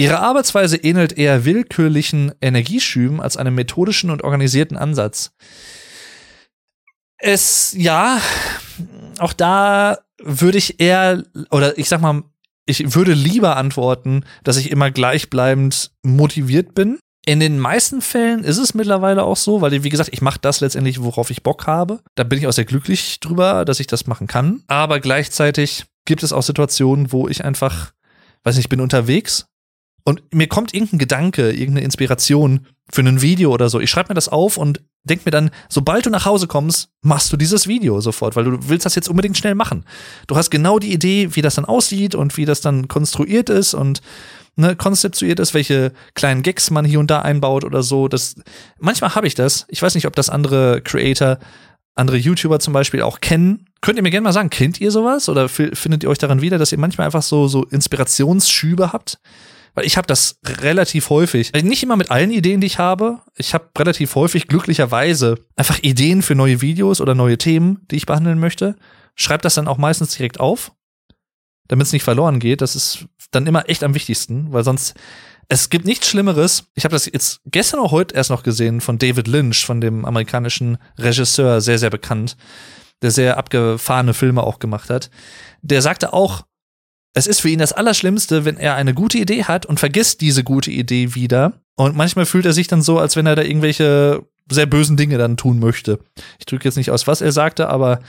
Ihre Arbeitsweise ähnelt eher willkürlichen Energieschüben als einem methodischen und organisierten Ansatz. Es, ja, auch da würde ich eher, oder ich sag mal, ich würde lieber antworten, dass ich immer gleichbleibend motiviert bin. In den meisten Fällen ist es mittlerweile auch so, weil, wie gesagt, ich mache das letztendlich, worauf ich Bock habe. Da bin ich auch sehr glücklich drüber, dass ich das machen kann. Aber gleichzeitig gibt es auch Situationen, wo ich einfach, weiß nicht, ich bin unterwegs und mir kommt irgendein Gedanke, irgendeine Inspiration für ein Video oder so. Ich schreibe mir das auf und denk mir dann, sobald du nach Hause kommst, machst du dieses Video sofort, weil du willst das jetzt unbedingt schnell machen. Du hast genau die Idee, wie das dann aussieht und wie das dann konstruiert ist und ne, konzeptuiert ist, welche kleinen Gags man hier und da einbaut oder so. Das, manchmal habe ich das. Ich weiß nicht, ob das andere Creator, andere YouTuber zum Beispiel auch kennen. Könnt ihr mir gerne mal sagen, kennt ihr sowas oder findet ihr euch daran wieder, dass ihr manchmal einfach so, so Inspirationsschübe habt? Weil ich habe das relativ häufig. Also nicht immer mit allen Ideen, die ich habe. Ich habe relativ häufig glücklicherweise einfach Ideen für neue Videos oder neue Themen, die ich behandeln möchte. Schreib das dann auch meistens direkt auf damit es nicht verloren geht. Das ist dann immer echt am wichtigsten, weil sonst es gibt nichts Schlimmeres. Ich habe das jetzt gestern auch heute erst noch gesehen von David Lynch, von dem amerikanischen Regisseur, sehr sehr bekannt, der sehr abgefahrene Filme auch gemacht hat. Der sagte auch, es ist für ihn das Allerschlimmste, wenn er eine gute Idee hat und vergisst diese gute Idee wieder. Und manchmal fühlt er sich dann so, als wenn er da irgendwelche sehr bösen Dinge dann tun möchte. Ich drücke jetzt nicht aus, was er sagte, aber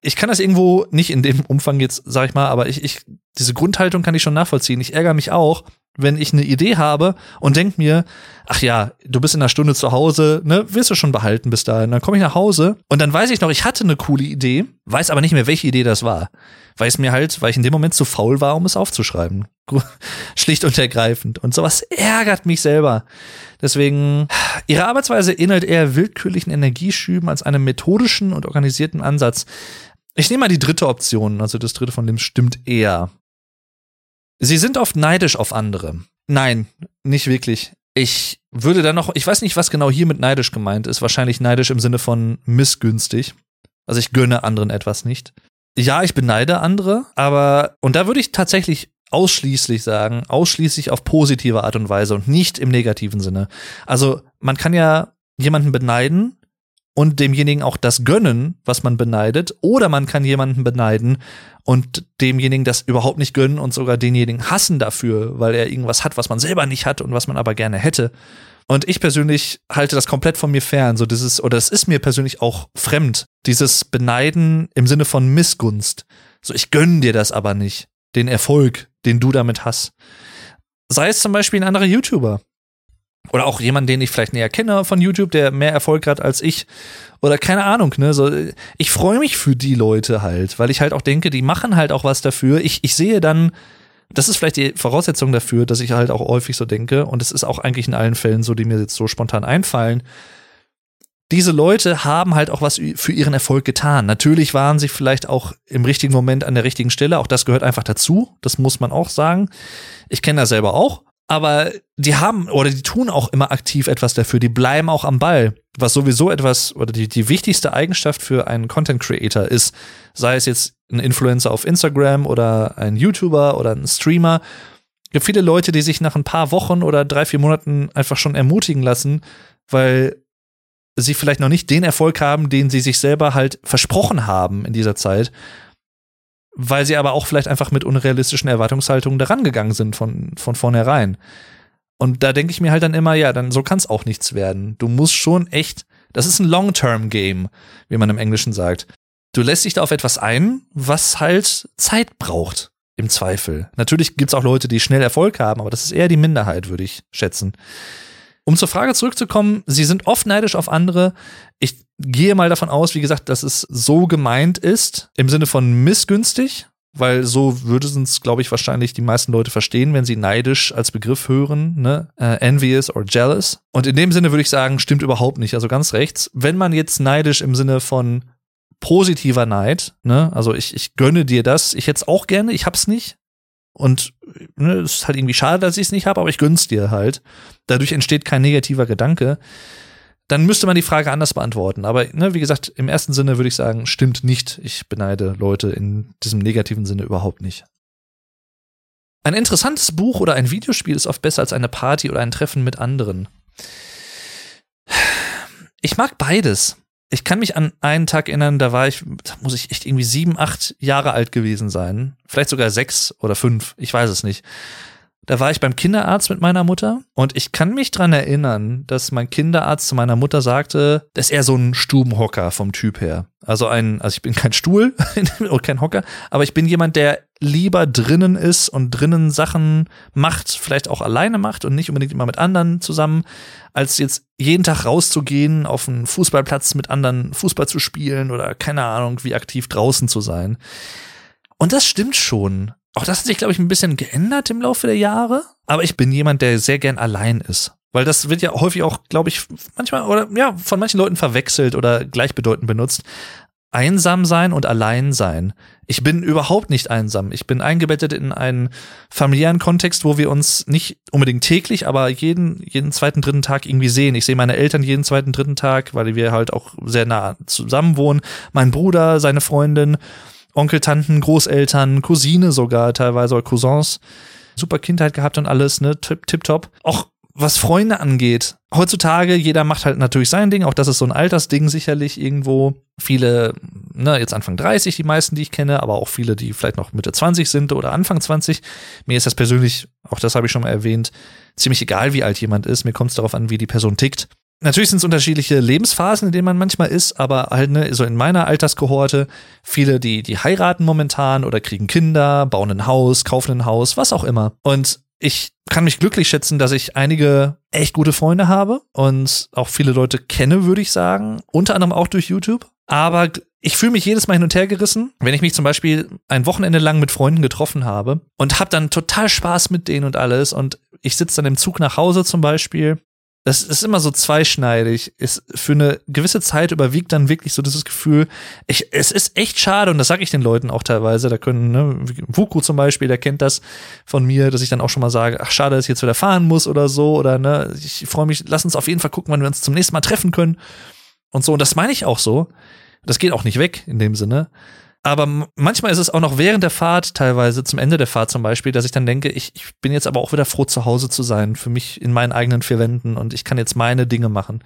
ich kann das irgendwo nicht in dem Umfang jetzt, sag ich mal, aber ich, ich, diese Grundhaltung kann ich schon nachvollziehen. Ich ärgere mich auch, wenn ich eine Idee habe und denk mir, ach ja, du bist in einer Stunde zu Hause, ne, wirst du schon behalten bis dahin. Dann komme ich nach Hause und dann weiß ich noch, ich hatte eine coole Idee, weiß aber nicht mehr, welche Idee das war. Weil es mir halt, weil ich in dem Moment zu faul war, um es aufzuschreiben. Schlicht und ergreifend. Und sowas ärgert mich selber. Deswegen, ihre Arbeitsweise ähnelt eher willkürlichen Energieschüben als einem methodischen und organisierten Ansatz. Ich nehme mal die dritte Option, also das dritte von dem stimmt eher. Sie sind oft neidisch auf andere. Nein, nicht wirklich. Ich würde dann noch, ich weiß nicht, was genau hier mit neidisch gemeint ist. Wahrscheinlich neidisch im Sinne von missgünstig. Also ich gönne anderen etwas nicht. Ja, ich beneide andere, aber, und da würde ich tatsächlich ausschließlich sagen, ausschließlich auf positive Art und Weise und nicht im negativen Sinne. Also man kann ja jemanden beneiden, und demjenigen auch das gönnen, was man beneidet, oder man kann jemanden beneiden und demjenigen das überhaupt nicht gönnen und sogar denjenigen hassen dafür, weil er irgendwas hat, was man selber nicht hat und was man aber gerne hätte. Und ich persönlich halte das komplett von mir fern, so dieses, oder es ist mir persönlich auch fremd, dieses Beneiden im Sinne von Missgunst. So, ich gönne dir das aber nicht, den Erfolg, den du damit hast. Sei es zum Beispiel ein anderer YouTuber, oder auch jemand, den ich vielleicht näher kenne von YouTube, der mehr Erfolg hat als ich. Oder keine Ahnung, ne? So, ich freue mich für die Leute halt, weil ich halt auch denke, die machen halt auch was dafür. Ich, ich sehe dann, das ist vielleicht die Voraussetzung dafür, dass ich halt auch häufig so denke, und es ist auch eigentlich in allen Fällen so, die mir jetzt so spontan einfallen. Diese Leute haben halt auch was für ihren Erfolg getan. Natürlich waren sie vielleicht auch im richtigen Moment an der richtigen Stelle. Auch das gehört einfach dazu. Das muss man auch sagen. Ich kenne das selber auch aber die haben oder die tun auch immer aktiv etwas dafür, die bleiben auch am Ball, was sowieso etwas oder die, die wichtigste Eigenschaft für einen Content Creator ist, sei es jetzt ein Influencer auf Instagram oder ein YouTuber oder ein Streamer. Es gibt viele Leute, die sich nach ein paar Wochen oder drei, vier Monaten einfach schon ermutigen lassen, weil sie vielleicht noch nicht den Erfolg haben, den sie sich selber halt versprochen haben in dieser Zeit weil sie aber auch vielleicht einfach mit unrealistischen Erwartungshaltungen daran gegangen sind von, von vornherein. Und da denke ich mir halt dann immer, ja, dann so kann es auch nichts werden. Du musst schon echt, das ist ein Long-Term-Game, wie man im Englischen sagt. Du lässt dich da auf etwas ein, was halt Zeit braucht, im Zweifel. Natürlich gibt's auch Leute, die schnell Erfolg haben, aber das ist eher die Minderheit, würde ich schätzen. Um zur Frage zurückzukommen, sie sind oft neidisch auf andere. Ich gehe mal davon aus, wie gesagt, dass es so gemeint ist, im Sinne von missgünstig, weil so würden es, glaube ich, wahrscheinlich die meisten Leute verstehen, wenn sie neidisch als Begriff hören, ne? Äh, envious or jealous. Und in dem Sinne würde ich sagen, stimmt überhaupt nicht. Also ganz rechts. Wenn man jetzt neidisch im Sinne von positiver Neid, ne? Also ich, ich gönne dir das, ich hätte es auch gerne, ich hab's nicht, und ne, ist halt irgendwie schade, dass ich es nicht habe, aber ich gönn's dir halt. Dadurch entsteht kein negativer Gedanke. Dann müsste man die Frage anders beantworten. Aber ne, wie gesagt, im ersten Sinne würde ich sagen, stimmt nicht. Ich beneide Leute in diesem negativen Sinne überhaupt nicht. Ein interessantes Buch oder ein Videospiel ist oft besser als eine Party oder ein Treffen mit anderen. Ich mag beides. Ich kann mich an einen Tag erinnern, da war ich, da muss ich echt irgendwie sieben, acht Jahre alt gewesen sein. Vielleicht sogar sechs oder fünf, ich weiß es nicht. Da war ich beim Kinderarzt mit meiner Mutter und ich kann mich dran erinnern, dass mein Kinderarzt zu meiner Mutter sagte, dass er so ein Stubenhocker vom Typ her. Also ein, also ich bin kein Stuhl und kein Hocker, aber ich bin jemand, der lieber drinnen ist und drinnen Sachen macht, vielleicht auch alleine macht und nicht unbedingt immer mit anderen zusammen, als jetzt jeden Tag rauszugehen, auf einen Fußballplatz mit anderen Fußball zu spielen oder keine Ahnung, wie aktiv draußen zu sein. Und das stimmt schon. Auch das hat sich, glaube ich, ein bisschen geändert im Laufe der Jahre. Aber ich bin jemand, der sehr gern allein ist. Weil das wird ja häufig auch, glaube ich, manchmal oder ja, von manchen Leuten verwechselt oder gleichbedeutend benutzt. Einsam sein und allein sein. Ich bin überhaupt nicht einsam. Ich bin eingebettet in einen familiären Kontext, wo wir uns nicht unbedingt täglich, aber jeden, jeden zweiten, dritten Tag irgendwie sehen. Ich sehe meine Eltern jeden zweiten, dritten Tag, weil wir halt auch sehr nah zusammen wohnen. Mein Bruder, seine Freundin Onkel, Tanten, Großeltern, Cousine sogar teilweise oder Cousins. Super Kindheit gehabt und alles, ne? Tip, tip top. Auch was Freunde angeht. Heutzutage, jeder macht halt natürlich sein Ding. Auch das ist so ein Altersding sicherlich irgendwo. Viele, ne, jetzt Anfang 30, die meisten, die ich kenne, aber auch viele, die vielleicht noch Mitte 20 sind oder Anfang 20. Mir ist das persönlich, auch das habe ich schon mal erwähnt, ziemlich egal, wie alt jemand ist. Mir kommt es darauf an, wie die Person tickt. Natürlich sind es unterschiedliche Lebensphasen, in denen man manchmal ist, aber halt, ne, so in meiner Alterskohorte, viele, die, die heiraten momentan oder kriegen Kinder, bauen ein Haus, kaufen ein Haus, was auch immer. Und ich kann mich glücklich schätzen, dass ich einige echt gute Freunde habe und auch viele Leute kenne, würde ich sagen. Unter anderem auch durch YouTube. Aber ich fühle mich jedes Mal hin und her gerissen, wenn ich mich zum Beispiel ein Wochenende lang mit Freunden getroffen habe und habe dann total Spaß mit denen und alles und ich sitze dann im Zug nach Hause zum Beispiel das ist immer so zweischneidig. Ist für eine gewisse Zeit überwiegt dann wirklich so dieses Gefühl, ich, es ist echt schade, und das sage ich den Leuten auch teilweise, da können, ne, Wuku zum Beispiel, der kennt das von mir, dass ich dann auch schon mal sage, ach schade, dass ich jetzt wieder fahren muss oder so, oder ne, ich freue mich, lass uns auf jeden Fall gucken, wann wir uns zum nächsten Mal treffen können. Und so, und das meine ich auch so. Das geht auch nicht weg in dem Sinne. Aber manchmal ist es auch noch während der Fahrt, teilweise zum Ende der Fahrt zum Beispiel, dass ich dann denke, ich, ich bin jetzt aber auch wieder froh, zu Hause zu sein, für mich in meinen eigenen vier Wänden und ich kann jetzt meine Dinge machen.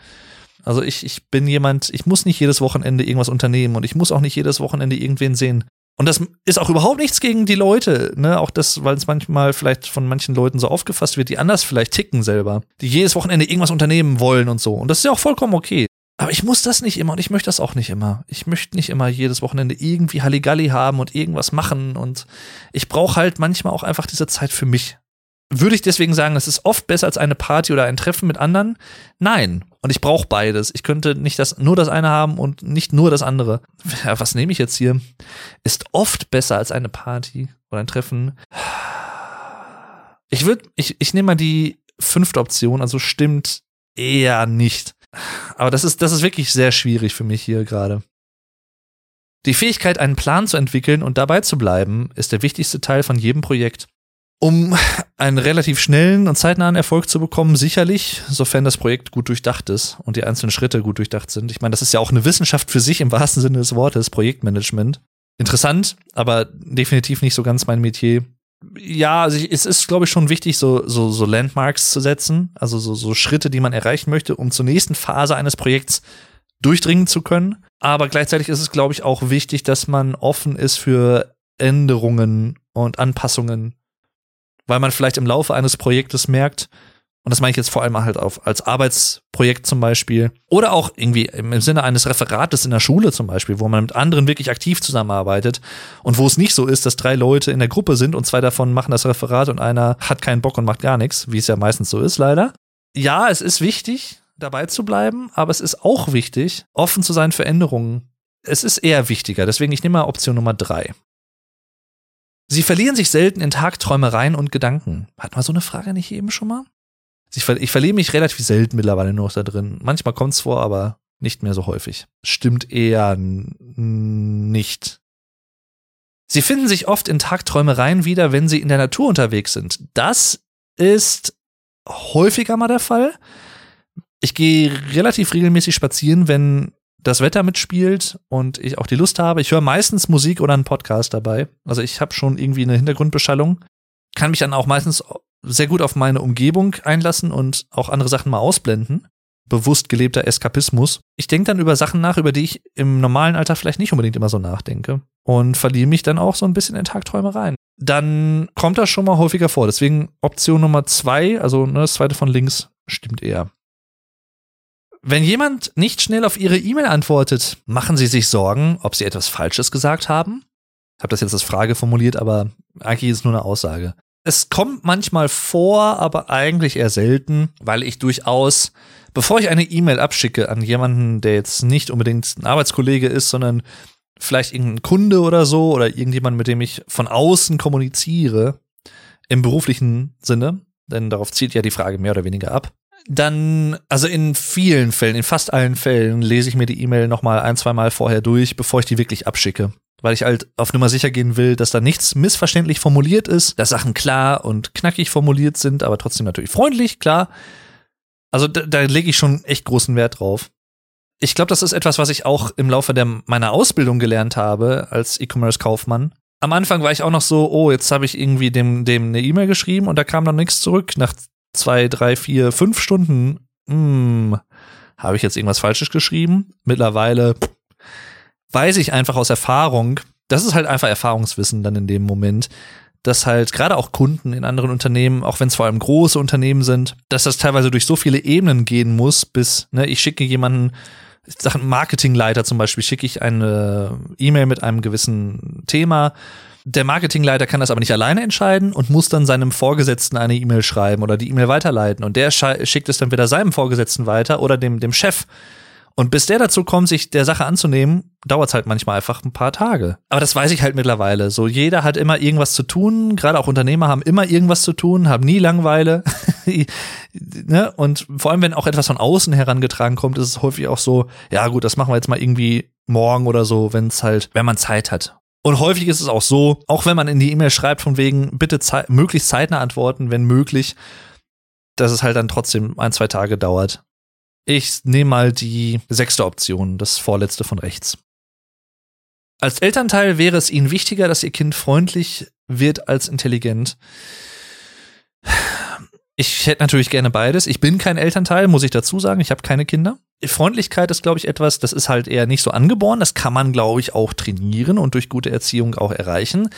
Also ich, ich bin jemand, ich muss nicht jedes Wochenende irgendwas unternehmen und ich muss auch nicht jedes Wochenende irgendwen sehen. Und das ist auch überhaupt nichts gegen die Leute, ne? Auch das, weil es manchmal vielleicht von manchen Leuten so aufgefasst wird, die anders vielleicht ticken selber, die jedes Wochenende irgendwas unternehmen wollen und so. Und das ist ja auch vollkommen okay. Aber ich muss das nicht immer und ich möchte das auch nicht immer. Ich möchte nicht immer jedes Wochenende irgendwie Halligalli haben und irgendwas machen und ich brauche halt manchmal auch einfach diese Zeit für mich. Würde ich deswegen sagen, es ist oft besser als eine Party oder ein Treffen mit anderen? Nein. Und ich brauche beides. Ich könnte nicht das, nur das eine haben und nicht nur das andere. Ja, was nehme ich jetzt hier? Ist oft besser als eine Party oder ein Treffen. Ich würde, ich, ich nehme mal die fünfte Option, also stimmt eher nicht. Aber das ist, das ist wirklich sehr schwierig für mich hier gerade. Die Fähigkeit, einen Plan zu entwickeln und dabei zu bleiben, ist der wichtigste Teil von jedem Projekt. Um einen relativ schnellen und zeitnahen Erfolg zu bekommen, sicherlich, sofern das Projekt gut durchdacht ist und die einzelnen Schritte gut durchdacht sind. Ich meine, das ist ja auch eine Wissenschaft für sich im wahrsten Sinne des Wortes, Projektmanagement. Interessant, aber definitiv nicht so ganz mein Metier ja, also es ist, glaube ich, schon wichtig, so, so, so Landmarks zu setzen, also so, so Schritte, die man erreichen möchte, um zur nächsten Phase eines Projekts durchdringen zu können. Aber gleichzeitig ist es, glaube ich, auch wichtig, dass man offen ist für Änderungen und Anpassungen, weil man vielleicht im Laufe eines Projektes merkt, und das meine ich jetzt vor allem halt auf, als Arbeitsprojekt zum Beispiel. Oder auch irgendwie im Sinne eines Referates in der Schule zum Beispiel, wo man mit anderen wirklich aktiv zusammenarbeitet und wo es nicht so ist, dass drei Leute in der Gruppe sind und zwei davon machen das Referat und einer hat keinen Bock und macht gar nichts, wie es ja meistens so ist, leider. Ja, es ist wichtig, dabei zu bleiben, aber es ist auch wichtig, offen zu sein für Änderungen. Es ist eher wichtiger, deswegen ich nehme mal Option Nummer drei. Sie verlieren sich selten in Tagträumereien und Gedanken. Hat man so eine Frage nicht eben schon mal? Ich, ver ich verliere mich relativ selten mittlerweile nur noch da drin. Manchmal kommt es vor, aber nicht mehr so häufig. Stimmt eher nicht. Sie finden sich oft in Tagträumereien wieder, wenn sie in der Natur unterwegs sind. Das ist häufiger mal der Fall. Ich gehe relativ regelmäßig spazieren, wenn das Wetter mitspielt und ich auch die Lust habe. Ich höre meistens Musik oder einen Podcast dabei. Also ich habe schon irgendwie eine Hintergrundbeschallung. kann mich dann auch meistens sehr gut auf meine Umgebung einlassen und auch andere Sachen mal ausblenden. Bewusst gelebter Eskapismus. Ich denke dann über Sachen nach, über die ich im normalen Alter vielleicht nicht unbedingt immer so nachdenke. Und verliere mich dann auch so ein bisschen in Tagträumereien. Dann kommt das schon mal häufiger vor. Deswegen Option Nummer zwei, also ne, das zweite von links, stimmt eher. Wenn jemand nicht schnell auf Ihre E-Mail antwortet, machen Sie sich Sorgen, ob Sie etwas Falsches gesagt haben? Ich habe das jetzt als Frage formuliert, aber eigentlich ist es nur eine Aussage. Es kommt manchmal vor, aber eigentlich eher selten, weil ich durchaus, bevor ich eine E-Mail abschicke an jemanden, der jetzt nicht unbedingt ein Arbeitskollege ist, sondern vielleicht irgendein Kunde oder so oder irgendjemand, mit dem ich von außen kommuniziere, im beruflichen Sinne, denn darauf zielt ja die Frage mehr oder weniger ab, dann, also in vielen Fällen, in fast allen Fällen, lese ich mir die E-Mail nochmal ein, zwei Mal vorher durch, bevor ich die wirklich abschicke. Weil ich halt auf Nummer sicher gehen will, dass da nichts missverständlich formuliert ist, dass Sachen klar und knackig formuliert sind, aber trotzdem natürlich freundlich, klar. Also da, da lege ich schon echt großen Wert drauf. Ich glaube, das ist etwas, was ich auch im Laufe der, meiner Ausbildung gelernt habe als E-Commerce-Kaufmann. Am Anfang war ich auch noch so, oh, jetzt habe ich irgendwie dem, dem eine E-Mail geschrieben und da kam dann nichts zurück. Nach zwei, drei, vier, fünf Stunden, hm, habe ich jetzt irgendwas Falsches geschrieben? Mittlerweile weiß ich einfach aus Erfahrung, das ist halt einfach Erfahrungswissen dann in dem Moment, dass halt gerade auch Kunden in anderen Unternehmen, auch wenn es vor allem große Unternehmen sind, dass das teilweise durch so viele Ebenen gehen muss, bis, ne, ich schicke jemanden, Sachen Marketingleiter zum Beispiel, schicke ich eine E-Mail mit einem gewissen Thema der Marketingleiter kann das aber nicht alleine entscheiden und muss dann seinem Vorgesetzten eine E-Mail schreiben oder die E-Mail weiterleiten. Und der schickt es dann wieder seinem Vorgesetzten weiter oder dem, dem Chef. Und bis der dazu kommt, sich der Sache anzunehmen, dauert es halt manchmal einfach ein paar Tage. Aber das weiß ich halt mittlerweile. So, jeder hat immer irgendwas zu tun. Gerade auch Unternehmer haben immer irgendwas zu tun, haben nie Langweile. ne? Und vor allem, wenn auch etwas von außen herangetragen kommt, ist es häufig auch so, ja gut, das machen wir jetzt mal irgendwie morgen oder so, wenn es halt, wenn man Zeit hat. Und häufig ist es auch so, auch wenn man in die E-Mail schreibt, von wegen, bitte zei möglichst zeitnah antworten, wenn möglich, dass es halt dann trotzdem ein, zwei Tage dauert. Ich nehme mal die sechste Option, das vorletzte von rechts. Als Elternteil wäre es Ihnen wichtiger, dass Ihr Kind freundlich wird als intelligent. Ich hätte natürlich gerne beides. Ich bin kein Elternteil, muss ich dazu sagen. Ich habe keine Kinder. Freundlichkeit ist, glaube ich, etwas, das ist halt eher nicht so angeboren. Das kann man, glaube ich, auch trainieren und durch gute Erziehung auch erreichen.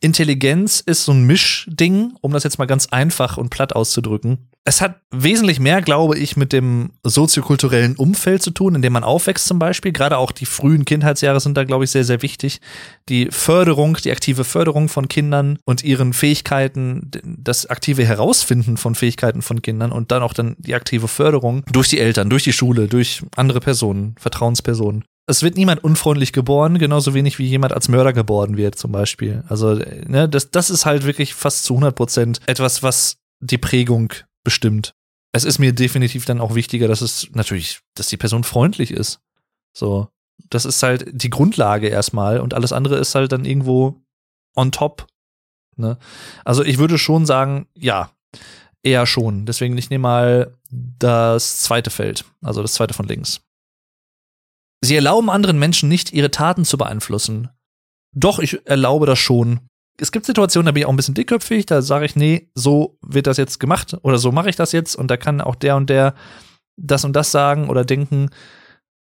Intelligenz ist so ein Mischding, um das jetzt mal ganz einfach und platt auszudrücken es hat wesentlich mehr, glaube ich, mit dem soziokulturellen Umfeld zu tun, in dem man aufwächst zum Beispiel. Gerade auch die frühen Kindheitsjahre sind da, glaube ich, sehr, sehr wichtig. Die Förderung, die aktive Förderung von Kindern und ihren Fähigkeiten, das aktive Herausfinden von Fähigkeiten von Kindern und dann auch dann die aktive Förderung durch die Eltern, durch die Schule, durch andere Personen, Vertrauenspersonen. Es wird niemand unfreundlich geboren, genauso wenig wie jemand als Mörder geboren wird, zum Beispiel. Also, ne, das, das ist halt wirklich fast zu 100 Prozent etwas, was die Prägung bestimmt. Es ist mir definitiv dann auch wichtiger, dass es natürlich, dass die Person freundlich ist. So, das ist halt die Grundlage erstmal und alles andere ist halt dann irgendwo on top. Ne? Also ich würde schon sagen, ja, eher schon. Deswegen ich nehme mal das zweite Feld, also das zweite von links. Sie erlauben anderen Menschen nicht, ihre Taten zu beeinflussen. Doch, ich erlaube das schon es gibt Situationen, da bin ich auch ein bisschen dickköpfig, da sage ich, nee, so wird das jetzt gemacht oder so mache ich das jetzt und da kann auch der und der das und das sagen oder denken.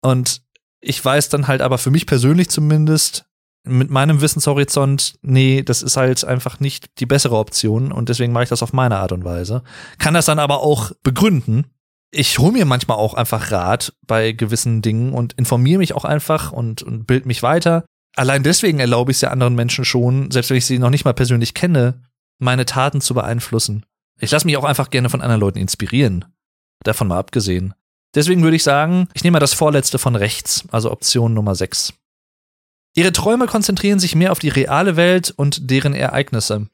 Und ich weiß dann halt aber für mich persönlich zumindest mit meinem Wissenshorizont, nee, das ist halt einfach nicht die bessere Option und deswegen mache ich das auf meine Art und Weise. Kann das dann aber auch begründen. Ich hole mir manchmal auch einfach Rat bei gewissen Dingen und informiere mich auch einfach und, und bild mich weiter allein deswegen erlaube ich es ja anderen Menschen schon, selbst wenn ich sie noch nicht mal persönlich kenne, meine Taten zu beeinflussen. Ich lasse mich auch einfach gerne von anderen Leuten inspirieren. Davon mal abgesehen. Deswegen würde ich sagen, ich nehme mal das vorletzte von rechts, also Option Nummer 6. Ihre Träume konzentrieren sich mehr auf die reale Welt und deren Ereignisse.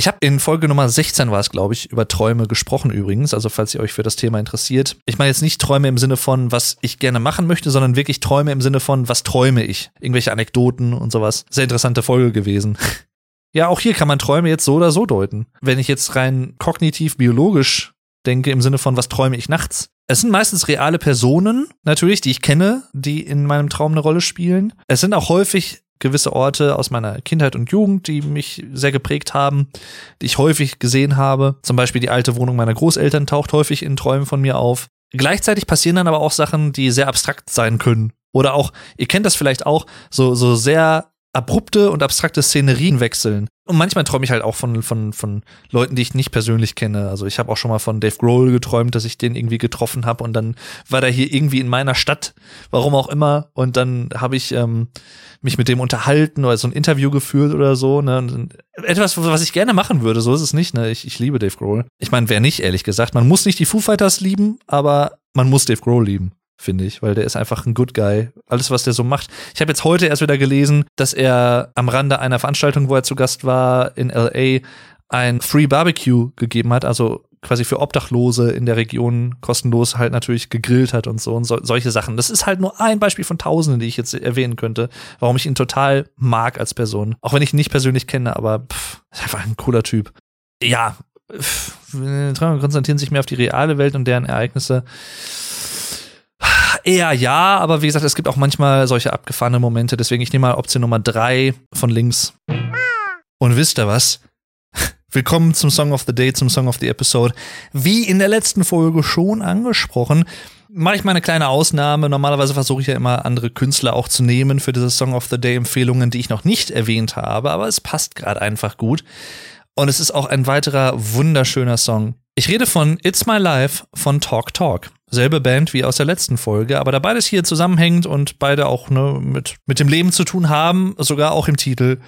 Ich habe in Folge Nummer 16 war es, glaube ich, über Träume gesprochen übrigens. Also falls ihr euch für das Thema interessiert. Ich meine jetzt nicht Träume im Sinne von, was ich gerne machen möchte, sondern wirklich Träume im Sinne von, was träume ich? Irgendwelche Anekdoten und sowas. Sehr interessante Folge gewesen. ja, auch hier kann man Träume jetzt so oder so deuten. Wenn ich jetzt rein kognitiv biologisch denke, im Sinne von, was träume ich nachts? Es sind meistens reale Personen, natürlich, die ich kenne, die in meinem Traum eine Rolle spielen. Es sind auch häufig gewisse Orte aus meiner Kindheit und Jugend, die mich sehr geprägt haben, die ich häufig gesehen habe. Zum Beispiel die alte Wohnung meiner Großeltern taucht häufig in Träumen von mir auf. Gleichzeitig passieren dann aber auch Sachen, die sehr abstrakt sein können. Oder auch, ihr kennt das vielleicht auch, so, so sehr abrupte und abstrakte Szenerien wechseln. Und manchmal träume ich halt auch von, von, von Leuten, die ich nicht persönlich kenne. Also ich habe auch schon mal von Dave Grohl geträumt, dass ich den irgendwie getroffen habe und dann war der hier irgendwie in meiner Stadt, warum auch immer. Und dann habe ich ähm, mich mit dem unterhalten oder so ein Interview geführt oder so. Ne? etwas, was ich gerne machen würde, so ist es nicht. Ne? Ich, ich liebe Dave Grohl. Ich meine, wer nicht, ehrlich gesagt. Man muss nicht die Foo Fighters lieben, aber man muss Dave Grohl lieben finde ich, weil der ist einfach ein Good Guy. Alles, was der so macht. Ich habe jetzt heute erst wieder gelesen, dass er am Rande einer Veranstaltung, wo er zu Gast war, in LA, ein Free Barbecue gegeben hat, also quasi für Obdachlose in der Region kostenlos halt natürlich gegrillt hat und so und so, solche Sachen. Das ist halt nur ein Beispiel von Tausenden, die ich jetzt erwähnen könnte, warum ich ihn total mag als Person. Auch wenn ich ihn nicht persönlich kenne, aber pff, ist einfach ein cooler Typ. Ja, pff, konzentrieren sich mehr auf die reale Welt und deren Ereignisse. Eher ja, aber wie gesagt, es gibt auch manchmal solche abgefahrene Momente. Deswegen, ich nehme mal Option Nummer drei von links. Und wisst ihr was? Willkommen zum Song of the Day, zum Song of the Episode. Wie in der letzten Folge schon angesprochen, mache ich mal eine kleine Ausnahme. Normalerweise versuche ich ja immer andere Künstler auch zu nehmen für diese Song of the Day Empfehlungen, die ich noch nicht erwähnt habe, aber es passt gerade einfach gut. Und es ist auch ein weiterer wunderschöner Song. Ich rede von It's My Life von Talk Talk. Selbe Band wie aus der letzten Folge, aber da beides hier zusammenhängt und beide auch ne, mit, mit dem Leben zu tun haben, sogar auch im Titel,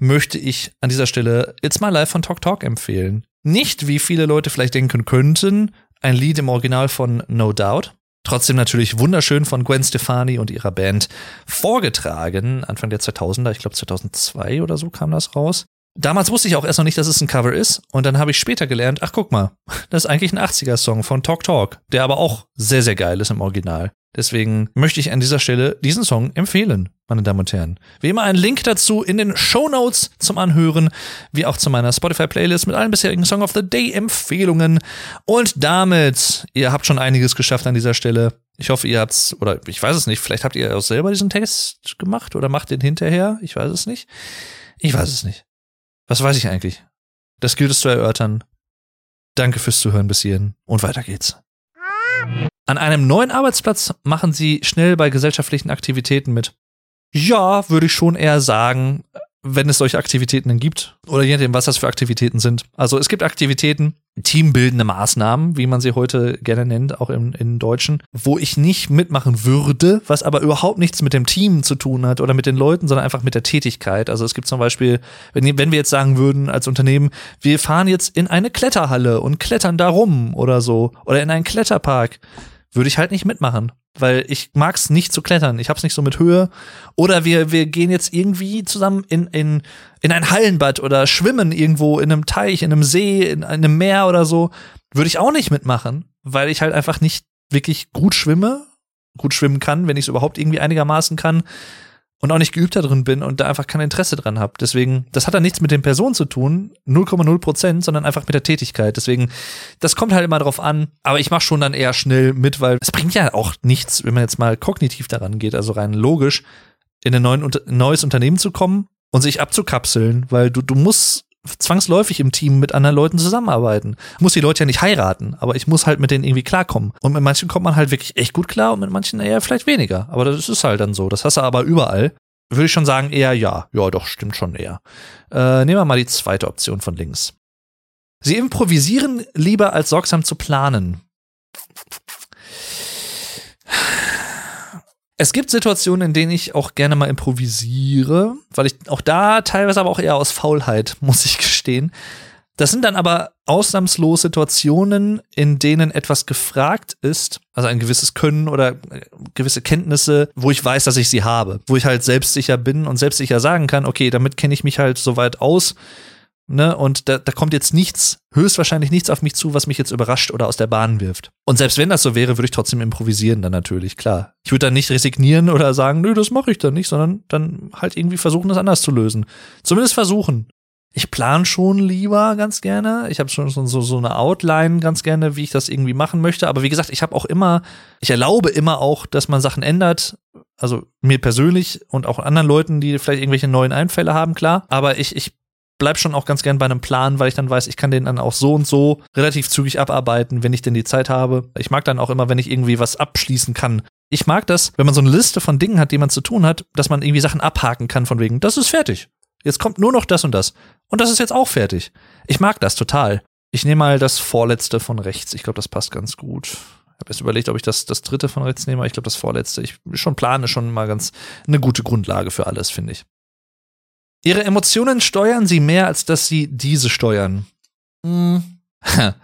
möchte ich an dieser Stelle It's My Life von Talk Talk empfehlen. Nicht, wie viele Leute vielleicht denken könnten, ein Lied im Original von No Doubt. Trotzdem natürlich wunderschön von Gwen Stefani und ihrer Band vorgetragen, Anfang der 2000er, ich glaube 2002 oder so kam das raus. Damals wusste ich auch erst noch nicht, dass es ein Cover ist. Und dann habe ich später gelernt, ach guck mal, das ist eigentlich ein 80er-Song von Talk Talk, der aber auch sehr, sehr geil ist im Original. Deswegen möchte ich an dieser Stelle diesen Song empfehlen, meine Damen und Herren. Wie immer ein Link dazu in den Show Notes zum Anhören, wie auch zu meiner Spotify-Playlist mit allen bisherigen Song of the Day-Empfehlungen. Und damit, ihr habt schon einiges geschafft an dieser Stelle. Ich hoffe, ihr habt's, oder ich weiß es nicht, vielleicht habt ihr auch selber diesen Test gemacht oder macht den hinterher. Ich weiß es nicht. Ich weiß es nicht. Was weiß ich eigentlich? Das gilt es zu erörtern. Danke fürs Zuhören bis hierhin und weiter geht's. An einem neuen Arbeitsplatz machen Sie schnell bei gesellschaftlichen Aktivitäten mit. Ja, würde ich schon eher sagen, wenn es solche Aktivitäten dann gibt oder je nachdem, was das für Aktivitäten sind. Also es gibt Aktivitäten, teambildende Maßnahmen, wie man sie heute gerne nennt, auch im, in Deutschen, wo ich nicht mitmachen würde, was aber überhaupt nichts mit dem Team zu tun hat oder mit den Leuten, sondern einfach mit der Tätigkeit. Also es gibt zum Beispiel, wenn, wenn wir jetzt sagen würden als Unternehmen, wir fahren jetzt in eine Kletterhalle und klettern da rum oder so oder in einen Kletterpark, würde ich halt nicht mitmachen weil ich mag's nicht zu klettern. Ich hab's nicht so mit Höhe. Oder wir, wir gehen jetzt irgendwie zusammen in, in, in ein Hallenbad oder schwimmen irgendwo in einem Teich, in einem See, in einem Meer oder so. Würde ich auch nicht mitmachen, weil ich halt einfach nicht wirklich gut schwimme, gut schwimmen kann, wenn ich es überhaupt irgendwie einigermaßen kann und auch nicht geübt da drin bin und da einfach kein Interesse dran habe. Deswegen, das hat dann nichts mit den Personen zu tun, 0,0 Prozent, sondern einfach mit der Tätigkeit. Deswegen, das kommt halt immer drauf an. Aber ich mache schon dann eher schnell mit, weil es bringt ja auch nichts, wenn man jetzt mal kognitiv daran geht, also rein logisch, in ein neues Unternehmen zu kommen und sich abzukapseln, weil du, du musst zwangsläufig im Team mit anderen Leuten zusammenarbeiten. Muss die Leute ja nicht heiraten, aber ich muss halt mit denen irgendwie klarkommen. Und mit manchen kommt man halt wirklich echt gut klar und mit manchen eher vielleicht weniger. Aber das ist halt dann so. Das hast du aber überall. Würde ich schon sagen, eher ja. Ja, doch, stimmt schon eher. Äh, nehmen wir mal die zweite Option von links. Sie improvisieren lieber als sorgsam zu planen. Es gibt Situationen, in denen ich auch gerne mal improvisiere, weil ich auch da teilweise aber auch eher aus Faulheit, muss ich gestehen. Das sind dann aber ausnahmslos Situationen, in denen etwas gefragt ist, also ein gewisses Können oder äh, gewisse Kenntnisse, wo ich weiß, dass ich sie habe, wo ich halt selbstsicher bin und selbstsicher sagen kann, okay, damit kenne ich mich halt soweit aus, Ne? Und da, da kommt jetzt nichts, höchstwahrscheinlich nichts auf mich zu, was mich jetzt überrascht oder aus der Bahn wirft. Und selbst wenn das so wäre, würde ich trotzdem improvisieren dann natürlich, klar. Ich würde dann nicht resignieren oder sagen, nö, das mache ich dann nicht, sondern dann halt irgendwie versuchen, das anders zu lösen. Zumindest versuchen. Ich plan schon lieber ganz gerne. Ich habe schon so, so eine Outline ganz gerne, wie ich das irgendwie machen möchte. Aber wie gesagt, ich habe auch immer, ich erlaube immer auch, dass man Sachen ändert, Also mir persönlich und auch anderen Leuten, die vielleicht irgendwelche neuen Einfälle haben, klar. Aber ich, ich bleib schon auch ganz gern bei einem Plan, weil ich dann weiß, ich kann den dann auch so und so relativ zügig abarbeiten, wenn ich denn die Zeit habe. Ich mag dann auch immer, wenn ich irgendwie was abschließen kann. Ich mag das, wenn man so eine Liste von Dingen hat, die man zu tun hat, dass man irgendwie Sachen abhaken kann von wegen, das ist fertig. Jetzt kommt nur noch das und das. Und das ist jetzt auch fertig. Ich mag das total. Ich nehme mal das vorletzte von rechts. Ich glaube, das passt ganz gut. Ich habe erst überlegt, ob ich das, das dritte von rechts nehme. Ich glaube, das vorletzte. Ich schon plane schon mal ganz eine gute Grundlage für alles, finde ich. Ihre Emotionen steuern sie mehr, als dass sie diese steuern. Hm.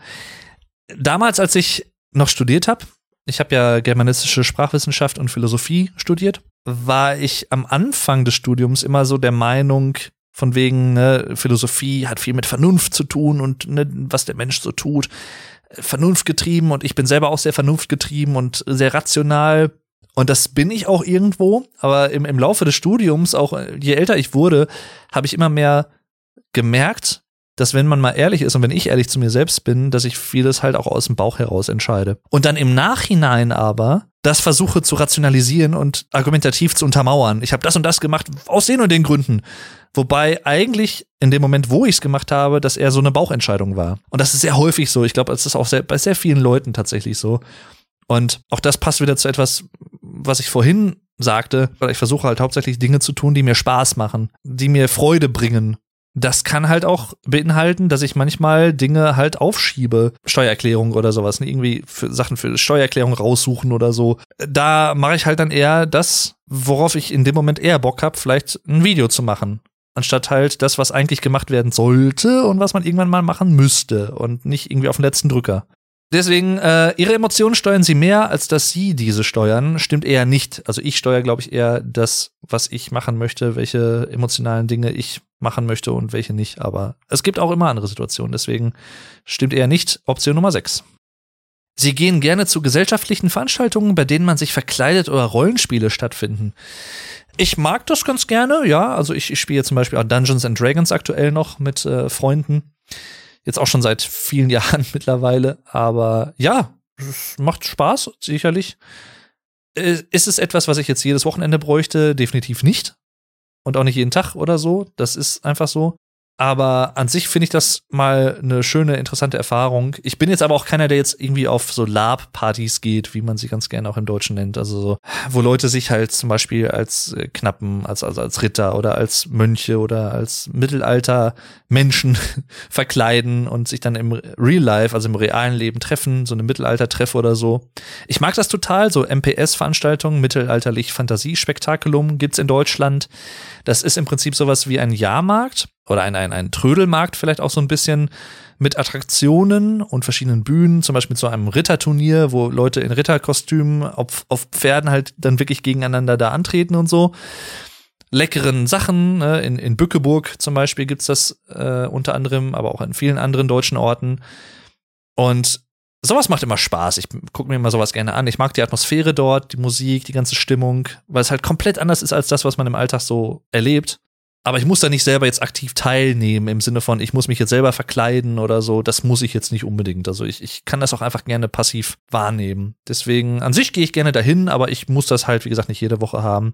Damals, als ich noch studiert habe, ich habe ja germanistische Sprachwissenschaft und Philosophie studiert, war ich am Anfang des Studiums immer so der Meinung, von wegen, ne, Philosophie hat viel mit Vernunft zu tun und ne, was der Mensch so tut. Vernunftgetrieben und ich bin selber auch sehr vernunftgetrieben und sehr rational. Und das bin ich auch irgendwo, aber im, im Laufe des Studiums, auch je älter ich wurde, habe ich immer mehr gemerkt, dass wenn man mal ehrlich ist und wenn ich ehrlich zu mir selbst bin, dass ich vieles halt auch aus dem Bauch heraus entscheide. Und dann im Nachhinein aber das versuche zu rationalisieren und argumentativ zu untermauern. Ich habe das und das gemacht aus den und den Gründen. Wobei eigentlich in dem Moment, wo ich es gemacht habe, das eher so eine Bauchentscheidung war. Und das ist sehr häufig so. Ich glaube, es ist auch sehr, bei sehr vielen Leuten tatsächlich so. Und auch das passt wieder zu etwas, was ich vorhin sagte. Ich versuche halt hauptsächlich Dinge zu tun, die mir Spaß machen, die mir Freude bringen. Das kann halt auch beinhalten, dass ich manchmal Dinge halt aufschiebe. Steuererklärung oder sowas. Ne? Irgendwie für Sachen für Steuererklärung raussuchen oder so. Da mache ich halt dann eher das, worauf ich in dem Moment eher Bock habe, vielleicht ein Video zu machen. Anstatt halt das, was eigentlich gemacht werden sollte und was man irgendwann mal machen müsste und nicht irgendwie auf den letzten Drücker. Deswegen, äh, ihre Emotionen steuern sie mehr, als dass sie diese steuern. Stimmt eher nicht. Also ich steuere, glaube ich, eher das, was ich machen möchte, welche emotionalen Dinge ich machen möchte und welche nicht. Aber es gibt auch immer andere Situationen. Deswegen stimmt eher nicht. Option Nummer 6. Sie gehen gerne zu gesellschaftlichen Veranstaltungen, bei denen man sich verkleidet oder Rollenspiele stattfinden. Ich mag das ganz gerne, ja. Also ich, ich spiele zum Beispiel auch Dungeons and Dragons aktuell noch mit äh, Freunden. Jetzt auch schon seit vielen Jahren mittlerweile. Aber ja, macht Spaß, sicherlich. Äh, ist es etwas, was ich jetzt jedes Wochenende bräuchte? Definitiv nicht. Und auch nicht jeden Tag oder so. Das ist einfach so. Aber an sich finde ich das mal eine schöne, interessante Erfahrung. Ich bin jetzt aber auch keiner, der jetzt irgendwie auf so Lab-Partys geht, wie man sie ganz gerne auch im Deutschen nennt. Also so, wo Leute sich halt zum Beispiel als äh, Knappen, als, also als Ritter oder als Mönche oder als Mittelalter-Menschen verkleiden und sich dann im Real Life, also im realen Leben treffen, so eine Mittelalter-Treff oder so. Ich mag das total, so MPS-Veranstaltungen, mittelalterlich Fantasiespektakulum gibt's in Deutschland. Das ist im Prinzip sowas wie ein Jahrmarkt oder ein, ein, ein Trödelmarkt vielleicht auch so ein bisschen mit Attraktionen und verschiedenen Bühnen, zum Beispiel zu einem Ritterturnier, wo Leute in Ritterkostümen auf, auf Pferden halt dann wirklich gegeneinander da antreten und so. Leckeren Sachen, ne? in, in Bückeburg zum Beispiel gibt's das äh, unter anderem, aber auch an vielen anderen deutschen Orten. Und sowas macht immer Spaß. Ich gucke mir immer sowas gerne an. Ich mag die Atmosphäre dort, die Musik, die ganze Stimmung, weil es halt komplett anders ist als das, was man im Alltag so erlebt. Aber ich muss da nicht selber jetzt aktiv teilnehmen im Sinne von, ich muss mich jetzt selber verkleiden oder so. Das muss ich jetzt nicht unbedingt. Also ich, ich kann das auch einfach gerne passiv wahrnehmen. Deswegen, an sich gehe ich gerne dahin, aber ich muss das halt, wie gesagt, nicht jede Woche haben.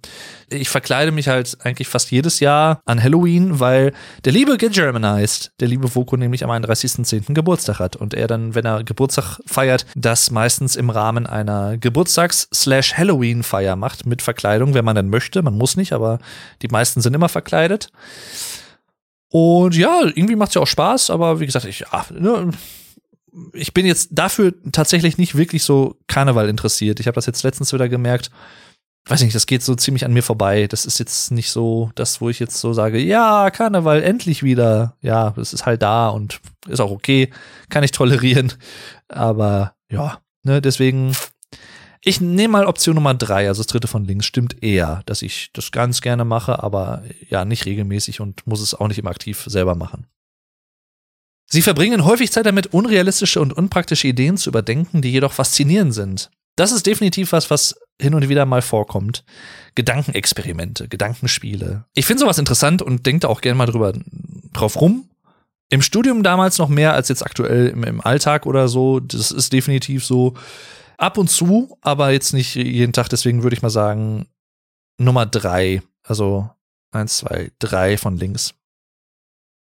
Ich verkleide mich halt eigentlich fast jedes Jahr an Halloween, weil der liebe Germanized, der liebe Voko nämlich am 31.10. Geburtstag hat. Und er dann, wenn er Geburtstag feiert, das meistens im Rahmen einer Geburtstags-Halloween-Feier macht mit Verkleidung, wenn man dann möchte. Man muss nicht, aber die meisten sind immer verkleidet wird. Und ja, irgendwie macht es ja auch Spaß, aber wie gesagt, ich, ja, ne, ich bin jetzt dafür tatsächlich nicht wirklich so Karneval interessiert. Ich habe das jetzt letztens wieder gemerkt. Weiß nicht, das geht so ziemlich an mir vorbei. Das ist jetzt nicht so das, wo ich jetzt so sage, ja, Karneval endlich wieder. Ja, das ist halt da und ist auch okay, kann ich tolerieren. Aber ja, ne, deswegen ich nehme mal Option Nummer drei, also das dritte von links, stimmt eher, dass ich das ganz gerne mache, aber ja, nicht regelmäßig und muss es auch nicht immer aktiv selber machen. Sie verbringen häufig Zeit damit, unrealistische und unpraktische Ideen zu überdenken, die jedoch faszinierend sind. Das ist definitiv was, was hin und wieder mal vorkommt. Gedankenexperimente, Gedankenspiele. Ich finde sowas interessant und denke da auch gerne mal drüber drauf rum. Im Studium damals noch mehr als jetzt aktuell im, im Alltag oder so. Das ist definitiv so. Ab und zu, aber jetzt nicht jeden Tag. Deswegen würde ich mal sagen, Nummer drei, also eins, zwei, drei von links.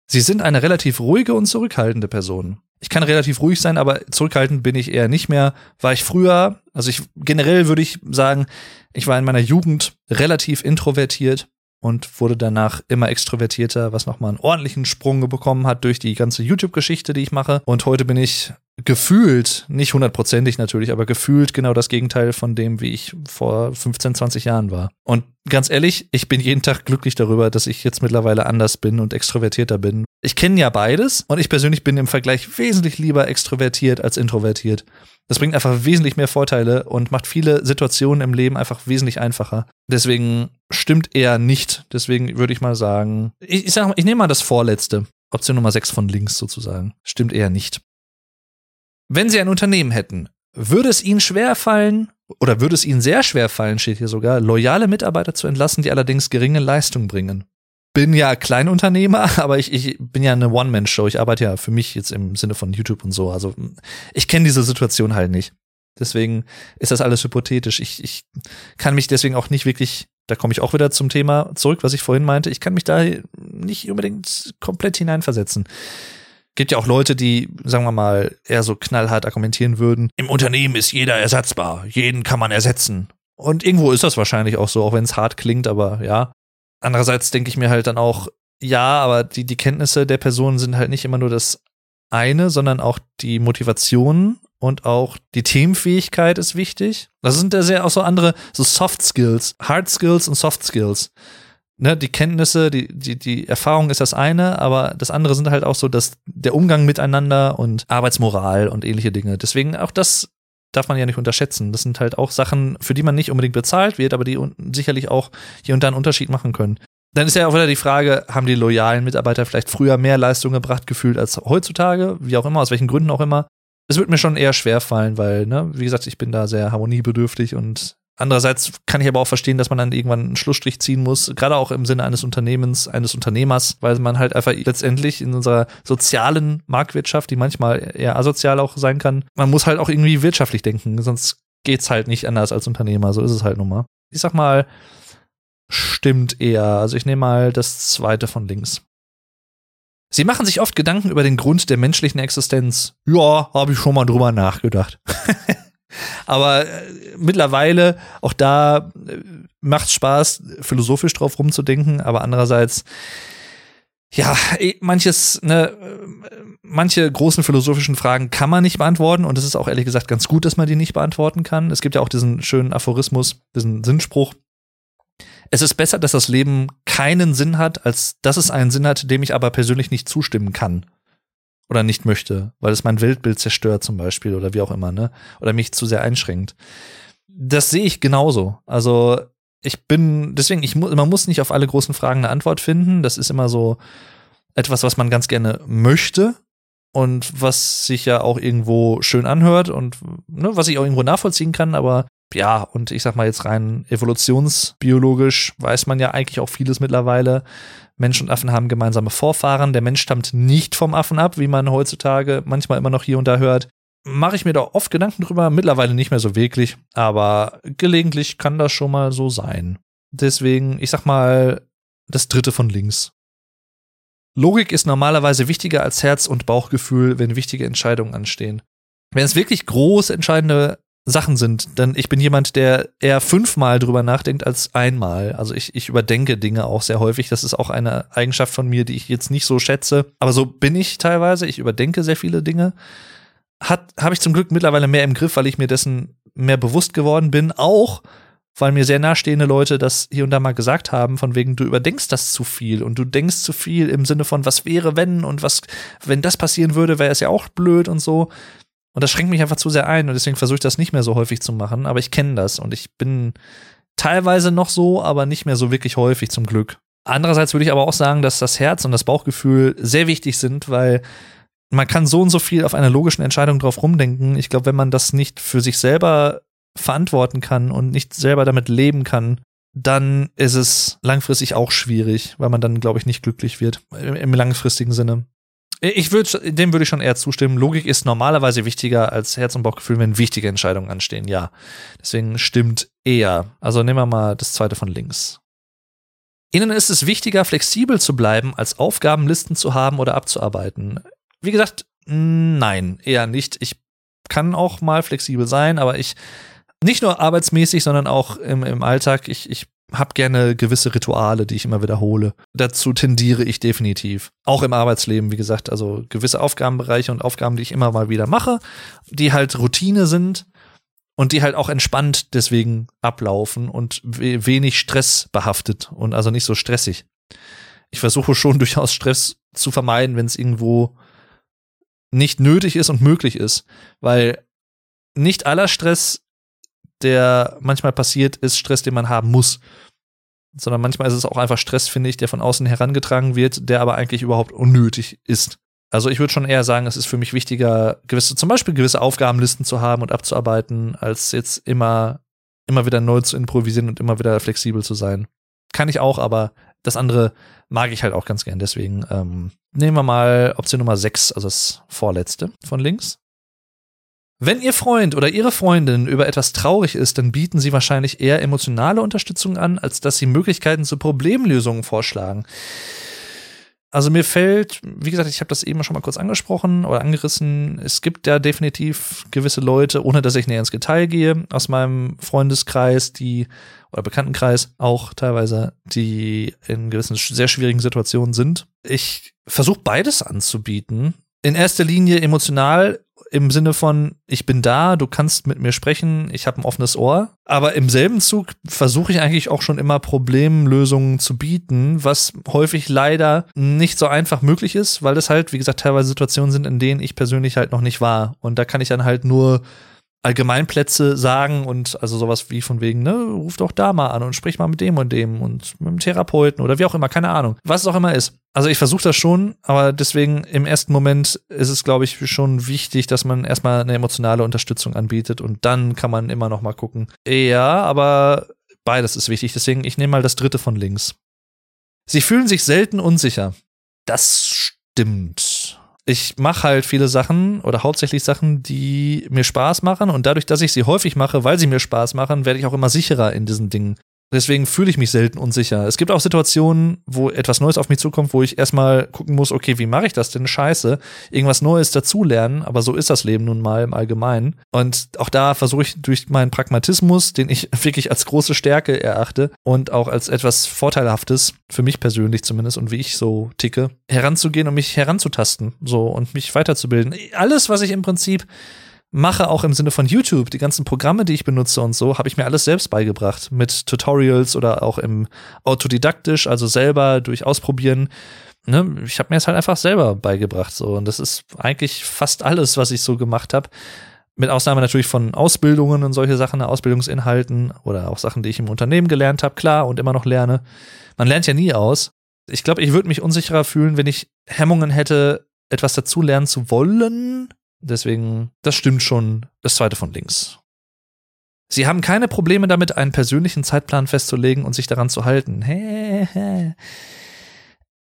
Sie sind eine relativ ruhige und zurückhaltende Person. Ich kann relativ ruhig sein, aber zurückhaltend bin ich eher nicht mehr. War ich früher, also ich generell würde ich sagen, ich war in meiner Jugend relativ introvertiert und wurde danach immer extrovertierter, was nochmal einen ordentlichen Sprung bekommen hat durch die ganze YouTube-Geschichte, die ich mache. Und heute bin ich gefühlt, nicht hundertprozentig natürlich, aber gefühlt genau das Gegenteil von dem, wie ich vor 15, 20 Jahren war. Und ganz ehrlich, ich bin jeden Tag glücklich darüber, dass ich jetzt mittlerweile anders bin und extrovertierter bin. Ich kenne ja beides und ich persönlich bin im Vergleich wesentlich lieber extrovertiert als introvertiert. Das bringt einfach wesentlich mehr Vorteile und macht viele Situationen im Leben einfach wesentlich einfacher. Deswegen stimmt eher nicht. Deswegen würde ich mal sagen, ich, ich, sag, ich nehme mal das vorletzte. Option Nummer 6 von links sozusagen. Stimmt eher nicht. Wenn Sie ein Unternehmen hätten, würde es Ihnen schwer fallen oder würde es Ihnen sehr schwer fallen, steht hier sogar, loyale Mitarbeiter zu entlassen, die allerdings geringe Leistung bringen? Bin ja Kleinunternehmer, aber ich, ich bin ja eine One-Man-Show. Ich arbeite ja für mich jetzt im Sinne von YouTube und so. Also ich kenne diese Situation halt nicht. Deswegen ist das alles hypothetisch. Ich, ich kann mich deswegen auch nicht wirklich, da komme ich auch wieder zum Thema zurück, was ich vorhin meinte, ich kann mich da nicht unbedingt komplett hineinversetzen gibt ja auch Leute, die, sagen wir mal, eher so knallhart argumentieren würden, im Unternehmen ist jeder ersetzbar, jeden kann man ersetzen. Und irgendwo ist das wahrscheinlich auch so, auch wenn es hart klingt, aber ja. Andererseits denke ich mir halt dann auch, ja, aber die, die Kenntnisse der Person sind halt nicht immer nur das eine, sondern auch die Motivation und auch die Teamfähigkeit ist wichtig. Das sind ja sehr auch so andere, so Soft Skills, Hard Skills und Soft Skills ne, die Kenntnisse, die, die, die Erfahrung ist das eine, aber das andere sind halt auch so, dass der Umgang miteinander und Arbeitsmoral und ähnliche Dinge. Deswegen auch das darf man ja nicht unterschätzen. Das sind halt auch Sachen, für die man nicht unbedingt bezahlt wird, aber die sicherlich auch hier und da einen Unterschied machen können. Dann ist ja auch wieder die Frage, haben die loyalen Mitarbeiter vielleicht früher mehr Leistung gebracht gefühlt als heutzutage? Wie auch immer, aus welchen Gründen auch immer. Es wird mir schon eher schwer fallen, weil, ne, wie gesagt, ich bin da sehr harmoniebedürftig und Andererseits kann ich aber auch verstehen, dass man dann irgendwann einen Schlussstrich ziehen muss, gerade auch im Sinne eines Unternehmens, eines Unternehmers, weil man halt einfach letztendlich in unserer sozialen Marktwirtschaft, die manchmal eher asozial auch sein kann, man muss halt auch irgendwie wirtschaftlich denken, sonst geht's halt nicht anders als Unternehmer, so ist es halt nun mal. Ich sag mal, stimmt eher. Also ich nehme mal das zweite von links. Sie machen sich oft Gedanken über den Grund der menschlichen Existenz. Ja, habe ich schon mal drüber nachgedacht. Aber äh, mittlerweile, auch da äh, macht Spaß, philosophisch drauf rumzudenken, aber andererseits, ja, manches, ne, äh, manche großen philosophischen Fragen kann man nicht beantworten und es ist auch ehrlich gesagt ganz gut, dass man die nicht beantworten kann. Es gibt ja auch diesen schönen Aphorismus, diesen Sinnspruch. Es ist besser, dass das Leben keinen Sinn hat, als dass es einen Sinn hat, dem ich aber persönlich nicht zustimmen kann oder nicht möchte, weil es mein Weltbild zerstört zum Beispiel oder wie auch immer, ne? Oder mich zu sehr einschränkt. Das sehe ich genauso. Also ich bin, deswegen, ich muss, man muss nicht auf alle großen Fragen eine Antwort finden. Das ist immer so etwas, was man ganz gerne möchte und was sich ja auch irgendwo schön anhört und ne, was ich auch irgendwo nachvollziehen kann, aber ja, und ich sag mal jetzt rein evolutionsbiologisch weiß man ja eigentlich auch vieles mittlerweile. Mensch und Affen haben gemeinsame Vorfahren. Der Mensch stammt nicht vom Affen ab, wie man heutzutage manchmal immer noch hier und da hört. Mache ich mir da oft Gedanken drüber, mittlerweile nicht mehr so wirklich, aber gelegentlich kann das schon mal so sein. Deswegen, ich sag mal, das dritte von links. Logik ist normalerweise wichtiger als Herz und Bauchgefühl, wenn wichtige Entscheidungen anstehen. Wenn es wirklich groß entscheidende Sachen sind. Denn ich bin jemand, der eher fünfmal drüber nachdenkt als einmal. Also ich, ich überdenke Dinge auch sehr häufig. Das ist auch eine Eigenschaft von mir, die ich jetzt nicht so schätze. Aber so bin ich teilweise. Ich überdenke sehr viele Dinge. Hat, habe ich zum Glück mittlerweile mehr im Griff, weil ich mir dessen mehr bewusst geworden bin. Auch, weil mir sehr nahestehende Leute das hier und da mal gesagt haben, von wegen, du überdenkst das zu viel und du denkst zu viel im Sinne von, was wäre, wenn und was, wenn das passieren würde, wäre es ja auch blöd und so. Und das schränkt mich einfach zu sehr ein und deswegen versuche ich das nicht mehr so häufig zu machen. Aber ich kenne das und ich bin teilweise noch so, aber nicht mehr so wirklich häufig zum Glück. Andererseits würde ich aber auch sagen, dass das Herz und das Bauchgefühl sehr wichtig sind, weil man kann so und so viel auf einer logischen Entscheidung drauf rumdenken. Ich glaube, wenn man das nicht für sich selber verantworten kann und nicht selber damit leben kann, dann ist es langfristig auch schwierig, weil man dann, glaube ich, nicht glücklich wird im langfristigen Sinne. Ich würde, dem würde ich schon eher zustimmen. Logik ist normalerweise wichtiger als Herz- und Bauchgefühl, wenn wichtige Entscheidungen anstehen. Ja. Deswegen stimmt eher. Also nehmen wir mal das zweite von links. Ihnen ist es wichtiger, flexibel zu bleiben, als Aufgabenlisten zu haben oder abzuarbeiten. Wie gesagt, nein, eher nicht. Ich kann auch mal flexibel sein, aber ich nicht nur arbeitsmäßig, sondern auch im, im Alltag. Ich, ich habe gerne gewisse Rituale, die ich immer wiederhole. Dazu tendiere ich definitiv. Auch im Arbeitsleben, wie gesagt, also gewisse Aufgabenbereiche und Aufgaben, die ich immer mal wieder mache, die halt Routine sind und die halt auch entspannt deswegen ablaufen und wenig Stress behaftet und also nicht so stressig. Ich versuche schon durchaus Stress zu vermeiden, wenn es irgendwo nicht nötig ist und möglich ist, weil nicht aller Stress der manchmal passiert, ist Stress, den man haben muss. Sondern manchmal ist es auch einfach Stress, finde ich, der von außen herangetragen wird, der aber eigentlich überhaupt unnötig ist. Also ich würde schon eher sagen, es ist für mich wichtiger, gewisse, zum Beispiel gewisse Aufgabenlisten zu haben und abzuarbeiten, als jetzt immer, immer wieder neu zu improvisieren und immer wieder flexibel zu sein. Kann ich auch, aber das andere mag ich halt auch ganz gern. Deswegen ähm, nehmen wir mal Option Nummer 6, also das vorletzte von links. Wenn Ihr Freund oder Ihre Freundin über etwas traurig ist, dann bieten Sie wahrscheinlich eher emotionale Unterstützung an, als dass Sie Möglichkeiten zur Problemlösung vorschlagen. Also mir fällt, wie gesagt, ich habe das eben schon mal kurz angesprochen oder angerissen, es gibt ja definitiv gewisse Leute, ohne dass ich näher ins Detail gehe, aus meinem Freundeskreis, die oder Bekanntenkreis auch teilweise, die in gewissen sehr schwierigen Situationen sind. Ich versuche beides anzubieten. In erster Linie emotional im Sinne von, ich bin da, du kannst mit mir sprechen, ich habe ein offenes Ohr. Aber im selben Zug versuche ich eigentlich auch schon immer Problemlösungen zu bieten, was häufig leider nicht so einfach möglich ist, weil das halt, wie gesagt, teilweise Situationen sind, in denen ich persönlich halt noch nicht war. Und da kann ich dann halt nur Allgemeinplätze sagen und also sowas wie von wegen, ne, ruf doch da mal an und sprich mal mit dem und dem und mit dem Therapeuten oder wie auch immer, keine Ahnung. Was es auch immer ist. Also ich versuche das schon, aber deswegen im ersten Moment ist es, glaube ich, schon wichtig, dass man erstmal eine emotionale Unterstützung anbietet und dann kann man immer noch mal gucken. Ja, aber beides ist wichtig. Deswegen, ich nehme mal das dritte von links. Sie fühlen sich selten unsicher. Das stimmt ich mache halt viele Sachen oder hauptsächlich Sachen, die mir Spaß machen und dadurch, dass ich sie häufig mache, weil sie mir Spaß machen, werde ich auch immer sicherer in diesen Dingen. Deswegen fühle ich mich selten unsicher. Es gibt auch Situationen, wo etwas Neues auf mich zukommt, wo ich erstmal gucken muss, okay, wie mache ich das denn? Scheiße, irgendwas Neues dazulernen, aber so ist das Leben nun mal im Allgemeinen. Und auch da versuche ich durch meinen Pragmatismus, den ich wirklich als große Stärke erachte und auch als etwas Vorteilhaftes, für mich persönlich zumindest und wie ich so ticke, heranzugehen und mich heranzutasten, so und mich weiterzubilden. Alles, was ich im Prinzip mache, auch im Sinne von YouTube, die ganzen Programme, die ich benutze und so, habe ich mir alles selbst beigebracht. Mit Tutorials oder auch im autodidaktisch, also selber durch Ausprobieren. Ne, ich habe mir es halt einfach selber beigebracht. So. Und das ist eigentlich fast alles, was ich so gemacht habe. Mit Ausnahme natürlich von Ausbildungen und solche Sachen, Ausbildungsinhalten oder auch Sachen, die ich im Unternehmen gelernt habe, klar, und immer noch lerne. Man lernt ja nie aus. Ich glaube, ich würde mich unsicherer fühlen, wenn ich Hemmungen hätte, etwas dazu lernen zu wollen, Deswegen, das stimmt schon. Das zweite von links. Sie haben keine Probleme damit, einen persönlichen Zeitplan festzulegen und sich daran zu halten.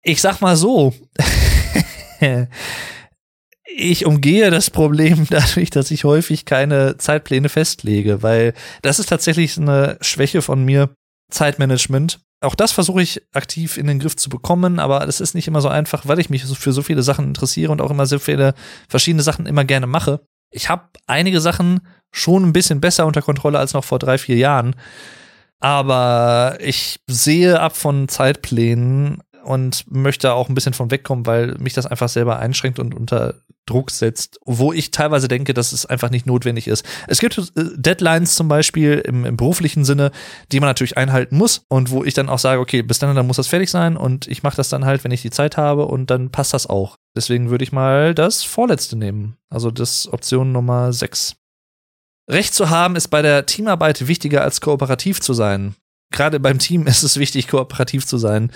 Ich sag mal so. ich umgehe das Problem dadurch, dass ich häufig keine Zeitpläne festlege, weil das ist tatsächlich eine Schwäche von mir, Zeitmanagement. Auch das versuche ich aktiv in den Griff zu bekommen, aber das ist nicht immer so einfach, weil ich mich für so viele Sachen interessiere und auch immer so viele verschiedene Sachen immer gerne mache. Ich habe einige Sachen schon ein bisschen besser unter Kontrolle als noch vor drei, vier Jahren. Aber ich sehe ab von Zeitplänen und möchte auch ein bisschen von wegkommen, weil mich das einfach selber einschränkt und unter Druck setzt, wo ich teilweise denke, dass es einfach nicht notwendig ist. Es gibt äh, Deadlines zum Beispiel im, im, beruflichen Sinne, die man natürlich einhalten muss und wo ich dann auch sage, okay, bis dann, dann muss das fertig sein und ich mache das dann halt, wenn ich die Zeit habe und dann passt das auch. Deswegen würde ich mal das vorletzte nehmen, also das Option Nummer 6. Recht zu haben ist bei der Teamarbeit wichtiger als kooperativ zu sein. Gerade beim Team ist es wichtig, kooperativ zu sein.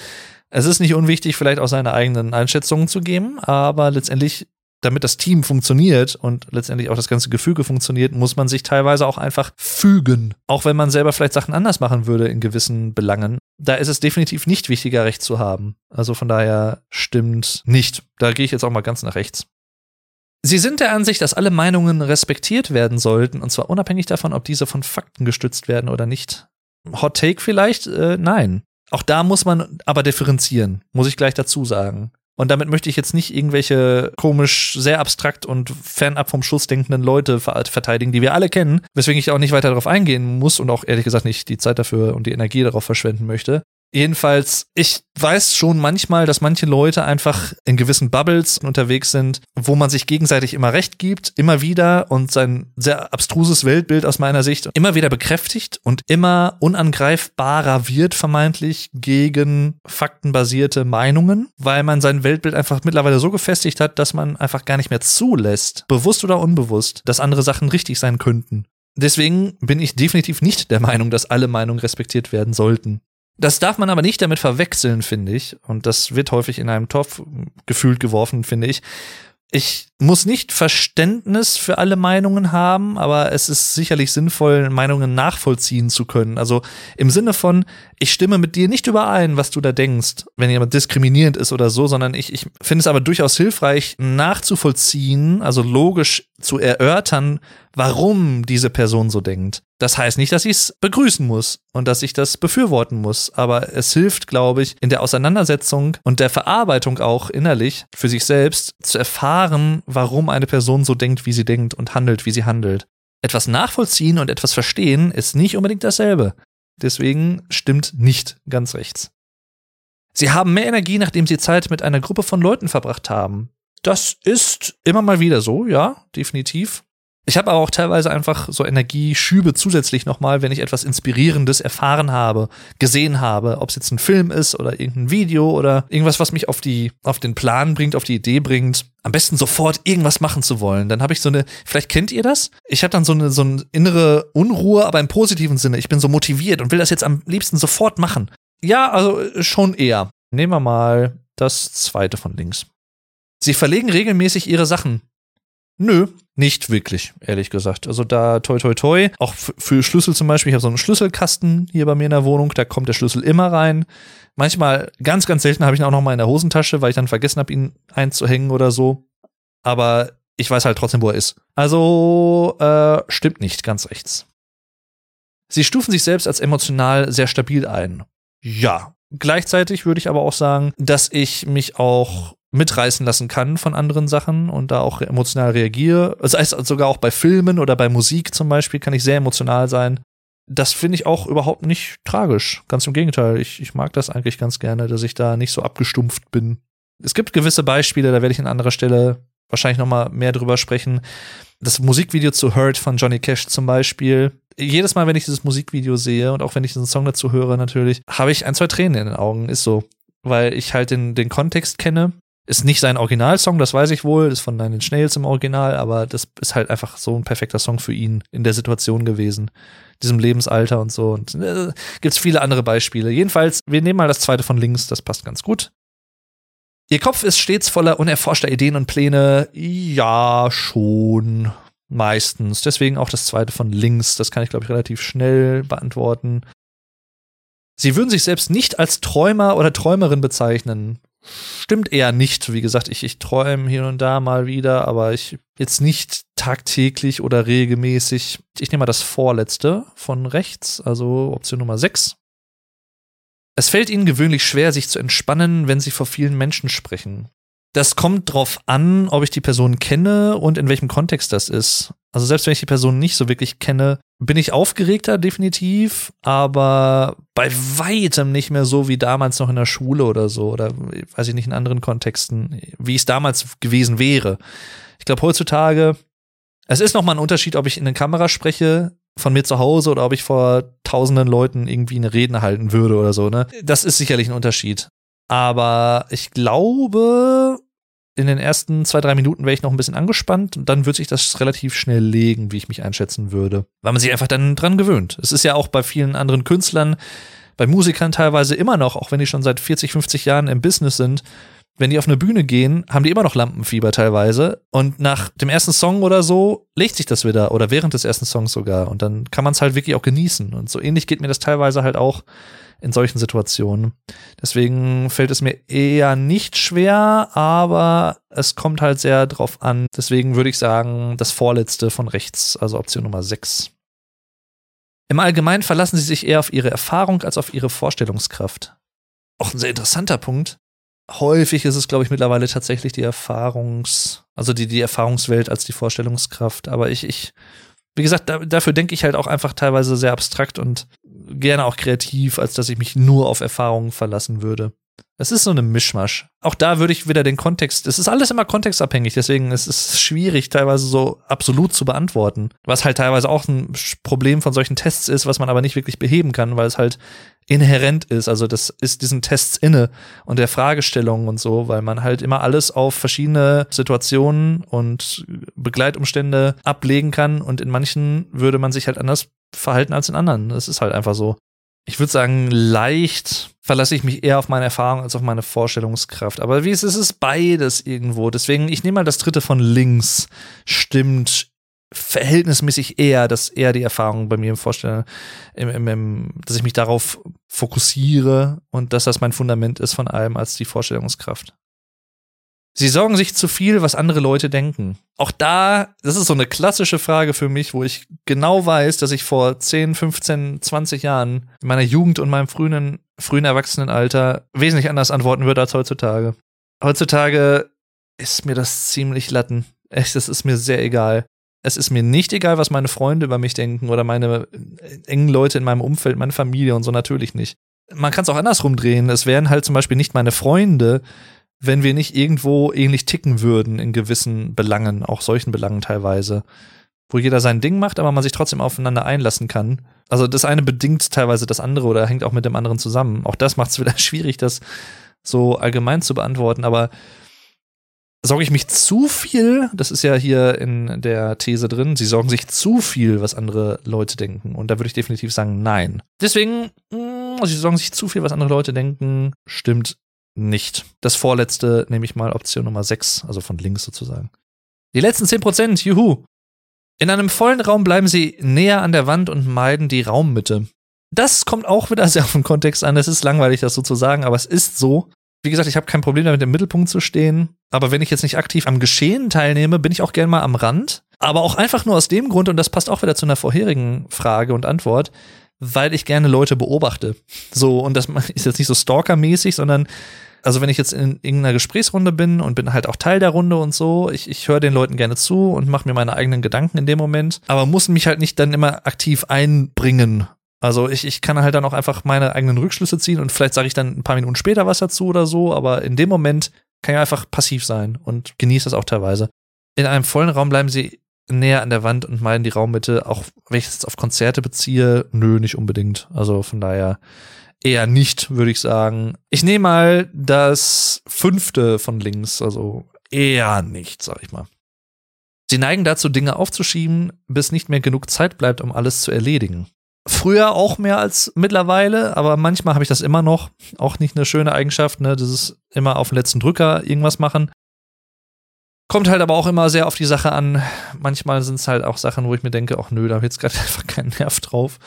Es ist nicht unwichtig, vielleicht auch seine eigenen Einschätzungen zu geben, aber letztendlich damit das Team funktioniert und letztendlich auch das ganze Gefüge funktioniert, muss man sich teilweise auch einfach fügen. Auch wenn man selber vielleicht Sachen anders machen würde in gewissen Belangen. da ist es definitiv nicht wichtiger, Recht zu haben. Also von daher stimmt nicht. Da gehe ich jetzt auch mal ganz nach rechts. Sie sind der Ansicht, dass alle Meinungen respektiert werden sollten, und zwar unabhängig davon, ob diese von Fakten gestützt werden oder nicht. Hot Take vielleicht? Äh, nein. Auch da muss man aber differenzieren, muss ich gleich dazu sagen. Und damit möchte ich jetzt nicht irgendwelche komisch, sehr abstrakt und fernab vom Schuss denkenden Leute verteidigen, die wir alle kennen, weswegen ich auch nicht weiter darauf eingehen muss und auch ehrlich gesagt nicht die Zeit dafür und die Energie darauf verschwenden möchte. Jedenfalls, ich weiß schon manchmal, dass manche Leute einfach in gewissen Bubbles unterwegs sind, wo man sich gegenseitig immer recht gibt, immer wieder und sein sehr abstruses Weltbild aus meiner Sicht immer wieder bekräftigt und immer unangreifbarer wird vermeintlich gegen faktenbasierte Meinungen, weil man sein Weltbild einfach mittlerweile so gefestigt hat, dass man einfach gar nicht mehr zulässt, bewusst oder unbewusst, dass andere Sachen richtig sein könnten. Deswegen bin ich definitiv nicht der Meinung, dass alle Meinungen respektiert werden sollten. Das darf man aber nicht damit verwechseln, finde ich. Und das wird häufig in einem Topf gefühlt geworfen, finde ich. Ich muss nicht Verständnis für alle Meinungen haben, aber es ist sicherlich sinnvoll, Meinungen nachvollziehen zu können. Also im Sinne von, ich stimme mit dir nicht überein, was du da denkst, wenn jemand diskriminierend ist oder so, sondern ich, ich finde es aber durchaus hilfreich, nachzuvollziehen, also logisch zu erörtern, warum diese Person so denkt. Das heißt nicht, dass ich es begrüßen muss und dass ich das befürworten muss, aber es hilft, glaube ich, in der Auseinandersetzung und der Verarbeitung auch innerlich für sich selbst zu erfahren, warum eine Person so denkt, wie sie denkt und handelt, wie sie handelt. Etwas nachvollziehen und etwas verstehen ist nicht unbedingt dasselbe. Deswegen stimmt nicht ganz rechts. Sie haben mehr Energie, nachdem sie Zeit mit einer Gruppe von Leuten verbracht haben. Das ist immer mal wieder so, ja, definitiv. Ich habe aber auch teilweise einfach so Energieschübe zusätzlich nochmal, wenn ich etwas Inspirierendes erfahren habe, gesehen habe, ob es jetzt ein Film ist oder irgendein Video oder irgendwas, was mich auf die, auf den Plan bringt, auf die Idee bringt, am besten sofort irgendwas machen zu wollen. Dann habe ich so eine, vielleicht kennt ihr das? Ich habe dann so eine, so eine innere Unruhe, aber im positiven Sinne. Ich bin so motiviert und will das jetzt am liebsten sofort machen. Ja, also schon eher. Nehmen wir mal das zweite von links. Sie verlegen regelmäßig ihre Sachen. Nö, nicht wirklich, ehrlich gesagt. Also da toi toi toi. Auch für Schlüssel zum Beispiel, ich habe so einen Schlüsselkasten hier bei mir in der Wohnung, da kommt der Schlüssel immer rein. Manchmal, ganz, ganz selten habe ich ihn auch noch mal in der Hosentasche, weil ich dann vergessen habe, ihn einzuhängen oder so. Aber ich weiß halt trotzdem, wo er ist. Also äh, stimmt nicht ganz rechts. Sie stufen sich selbst als emotional sehr stabil ein. Ja. Gleichzeitig würde ich aber auch sagen, dass ich mich auch mitreißen lassen kann von anderen Sachen und da auch emotional reagiere. Das heißt sogar auch bei Filmen oder bei Musik zum Beispiel kann ich sehr emotional sein. Das finde ich auch überhaupt nicht tragisch. Ganz im Gegenteil. Ich, ich mag das eigentlich ganz gerne, dass ich da nicht so abgestumpft bin. Es gibt gewisse Beispiele, da werde ich an anderer Stelle wahrscheinlich noch mal mehr drüber sprechen. Das Musikvideo zu Hurt von Johnny Cash zum Beispiel. Jedes Mal, wenn ich dieses Musikvideo sehe und auch wenn ich diesen Song dazu höre, natürlich, habe ich ein, zwei Tränen in den Augen. Ist so. Weil ich halt den, den Kontext kenne ist nicht sein Originalsong, das weiß ich wohl, ist von Nine Inch Nails im Original, aber das ist halt einfach so ein perfekter Song für ihn in der Situation gewesen, diesem Lebensalter und so. Und äh, gibt's viele andere Beispiele. Jedenfalls, wir nehmen mal das zweite von links, das passt ganz gut. Ihr Kopf ist stets voller unerforschter Ideen und Pläne. Ja, schon. Meistens. Deswegen auch das zweite von links. Das kann ich, glaube ich, relativ schnell beantworten. Sie würden sich selbst nicht als Träumer oder Träumerin bezeichnen stimmt eher nicht. Wie gesagt, ich, ich träume hier und da mal wieder, aber ich jetzt nicht tagtäglich oder regelmäßig. Ich nehme mal das vorletzte von rechts, also Option Nummer 6. Es fällt ihnen gewöhnlich schwer, sich zu entspannen, wenn sie vor vielen Menschen sprechen. Das kommt drauf an, ob ich die Person kenne und in welchem Kontext das ist. Also selbst wenn ich die Person nicht so wirklich kenne, bin ich aufgeregter, definitiv, aber bei weitem nicht mehr so wie damals noch in der Schule oder so, oder weiß ich nicht, in anderen Kontexten, wie es damals gewesen wäre. Ich glaube, heutzutage, es ist nochmal ein Unterschied, ob ich in eine Kamera spreche, von mir zu Hause, oder ob ich vor tausenden Leuten irgendwie eine Rede halten würde oder so, ne? Das ist sicherlich ein Unterschied. Aber ich glaube, in den ersten zwei, drei Minuten wäre ich noch ein bisschen angespannt und dann wird sich das relativ schnell legen, wie ich mich einschätzen würde. Weil man sich einfach dann dran gewöhnt. Es ist ja auch bei vielen anderen Künstlern, bei Musikern teilweise immer noch, auch wenn die schon seit 40, 50 Jahren im Business sind, wenn die auf eine Bühne gehen, haben die immer noch Lampenfieber teilweise. Und nach dem ersten Song oder so legt sich das wieder oder während des ersten Songs sogar. Und dann kann man es halt wirklich auch genießen. Und so ähnlich geht mir das teilweise halt auch in solchen Situationen. Deswegen fällt es mir eher nicht schwer, aber es kommt halt sehr drauf an. Deswegen würde ich sagen, das vorletzte von rechts, also Option Nummer 6. Im Allgemeinen verlassen sie sich eher auf ihre Erfahrung als auf ihre Vorstellungskraft. Auch ein sehr interessanter Punkt. Häufig ist es, glaube ich, mittlerweile tatsächlich die Erfahrungs-, also die, die Erfahrungswelt als die Vorstellungskraft. Aber ich, ich, wie gesagt, da, dafür denke ich halt auch einfach teilweise sehr abstrakt und gerne auch kreativ, als dass ich mich nur auf Erfahrungen verlassen würde. Es ist so eine Mischmasch. Auch da würde ich wieder den Kontext, es ist alles immer kontextabhängig, deswegen ist es schwierig, teilweise so absolut zu beantworten. Was halt teilweise auch ein Problem von solchen Tests ist, was man aber nicht wirklich beheben kann, weil es halt inhärent ist. Also das ist diesen Tests inne und der Fragestellung und so, weil man halt immer alles auf verschiedene Situationen und Begleitumstände ablegen kann und in manchen würde man sich halt anders verhalten als in anderen. Das ist halt einfach so. Ich würde sagen, leicht verlasse ich mich eher auf meine Erfahrung als auf meine Vorstellungskraft. Aber wie es ist, ist es beides irgendwo. Deswegen, ich nehme mal das dritte von links. Stimmt verhältnismäßig eher, dass eher die Erfahrung bei mir im Vorstellen, im, im, im, dass ich mich darauf fokussiere und dass das mein Fundament ist von allem als die Vorstellungskraft. Sie sorgen sich zu viel, was andere Leute denken. Auch da, das ist so eine klassische Frage für mich, wo ich genau weiß, dass ich vor 10, 15, 20 Jahren in meiner Jugend und meinem frühen, frühen Erwachsenenalter wesentlich anders antworten würde als heutzutage. Heutzutage ist mir das ziemlich latten. Echt, das ist mir sehr egal. Es ist mir nicht egal, was meine Freunde über mich denken oder meine engen Leute in meinem Umfeld, meine Familie und so natürlich nicht. Man kann es auch andersrum drehen. Es wären halt zum Beispiel nicht meine Freunde, wenn wir nicht irgendwo ähnlich ticken würden in gewissen Belangen, auch solchen Belangen teilweise, wo jeder sein Ding macht, aber man sich trotzdem aufeinander einlassen kann. Also das eine bedingt teilweise das andere oder hängt auch mit dem anderen zusammen. Auch das macht es wieder schwierig, das so allgemein zu beantworten, aber sorge ich mich zu viel, das ist ja hier in der These drin, sie sorgen sich zu viel, was andere Leute denken. Und da würde ich definitiv sagen, nein. Deswegen, mh, mm, sie sorgen sich zu viel, was andere Leute denken, stimmt nicht. Das vorletzte nehme ich mal Option Nummer 6, also von links sozusagen. Die letzten 10%, juhu. In einem vollen Raum bleiben sie näher an der Wand und meiden die Raummitte. Das kommt auch wieder sehr auf den Kontext an. Es ist langweilig, das so zu sagen, aber es ist so. Wie gesagt, ich habe kein Problem damit, im Mittelpunkt zu stehen. Aber wenn ich jetzt nicht aktiv am Geschehen teilnehme, bin ich auch gern mal am Rand. Aber auch einfach nur aus dem Grund, und das passt auch wieder zu einer vorherigen Frage und Antwort, weil ich gerne Leute beobachte. So, und das ist jetzt nicht so stalkermäßig, sondern also wenn ich jetzt in irgendeiner Gesprächsrunde bin und bin halt auch Teil der Runde und so, ich, ich höre den Leuten gerne zu und mache mir meine eigenen Gedanken in dem Moment, aber muss mich halt nicht dann immer aktiv einbringen. Also ich, ich kann halt dann auch einfach meine eigenen Rückschlüsse ziehen und vielleicht sage ich dann ein paar Minuten später was dazu oder so, aber in dem Moment kann ich einfach passiv sein und genieße das auch teilweise. In einem vollen Raum bleiben sie näher an der Wand und meinen die Raummitte, auch wenn ich es auf Konzerte beziehe, nö, nicht unbedingt. Also von daher eher nicht, würde ich sagen. Ich nehme mal das fünfte von links, also eher nicht, sag ich mal. Sie neigen dazu, Dinge aufzuschieben, bis nicht mehr genug Zeit bleibt, um alles zu erledigen. Früher auch mehr als mittlerweile, aber manchmal habe ich das immer noch. Auch nicht eine schöne Eigenschaft, ne? Das ist immer auf den letzten Drücker irgendwas machen. Kommt halt aber auch immer sehr auf die Sache an. Manchmal sind es halt auch Sachen, wo ich mir denke, ach nö, da habe ich jetzt gerade einfach keinen Nerv drauf.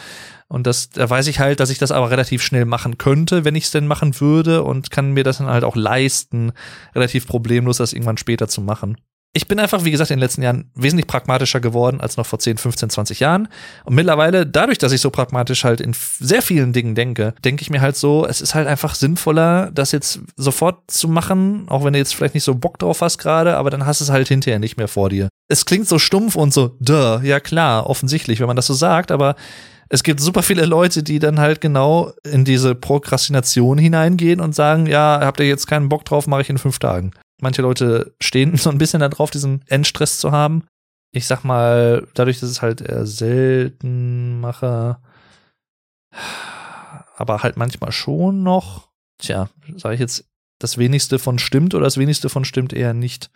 Und das, da weiß ich halt, dass ich das aber relativ schnell machen könnte, wenn ich es denn machen würde und kann mir das dann halt auch leisten, relativ problemlos das irgendwann später zu machen ich bin einfach, wie gesagt, in den letzten Jahren wesentlich pragmatischer geworden als noch vor 10, 15, 20 Jahren. Und mittlerweile, dadurch, dass ich so pragmatisch halt in sehr vielen Dingen denke, denke ich mir halt so, es ist halt einfach sinnvoller, das jetzt sofort zu machen, auch wenn du jetzt vielleicht nicht so Bock drauf hast gerade, aber dann hast du es halt hinterher nicht mehr vor dir. Es klingt so stumpf und so, duh, ja klar, offensichtlich, wenn man das so sagt, aber es gibt super viele Leute, die dann halt genau in diese Prokrastination hineingehen und sagen, ja, habt ihr jetzt keinen Bock drauf, mache ich in fünf Tagen. Manche Leute stehen so ein bisschen darauf, diesen Endstress zu haben. Ich sag mal, dadurch, dass es halt eher selten mache, aber halt manchmal schon noch. Tja, sage ich jetzt, das wenigste von stimmt oder das wenigste von stimmt eher nicht.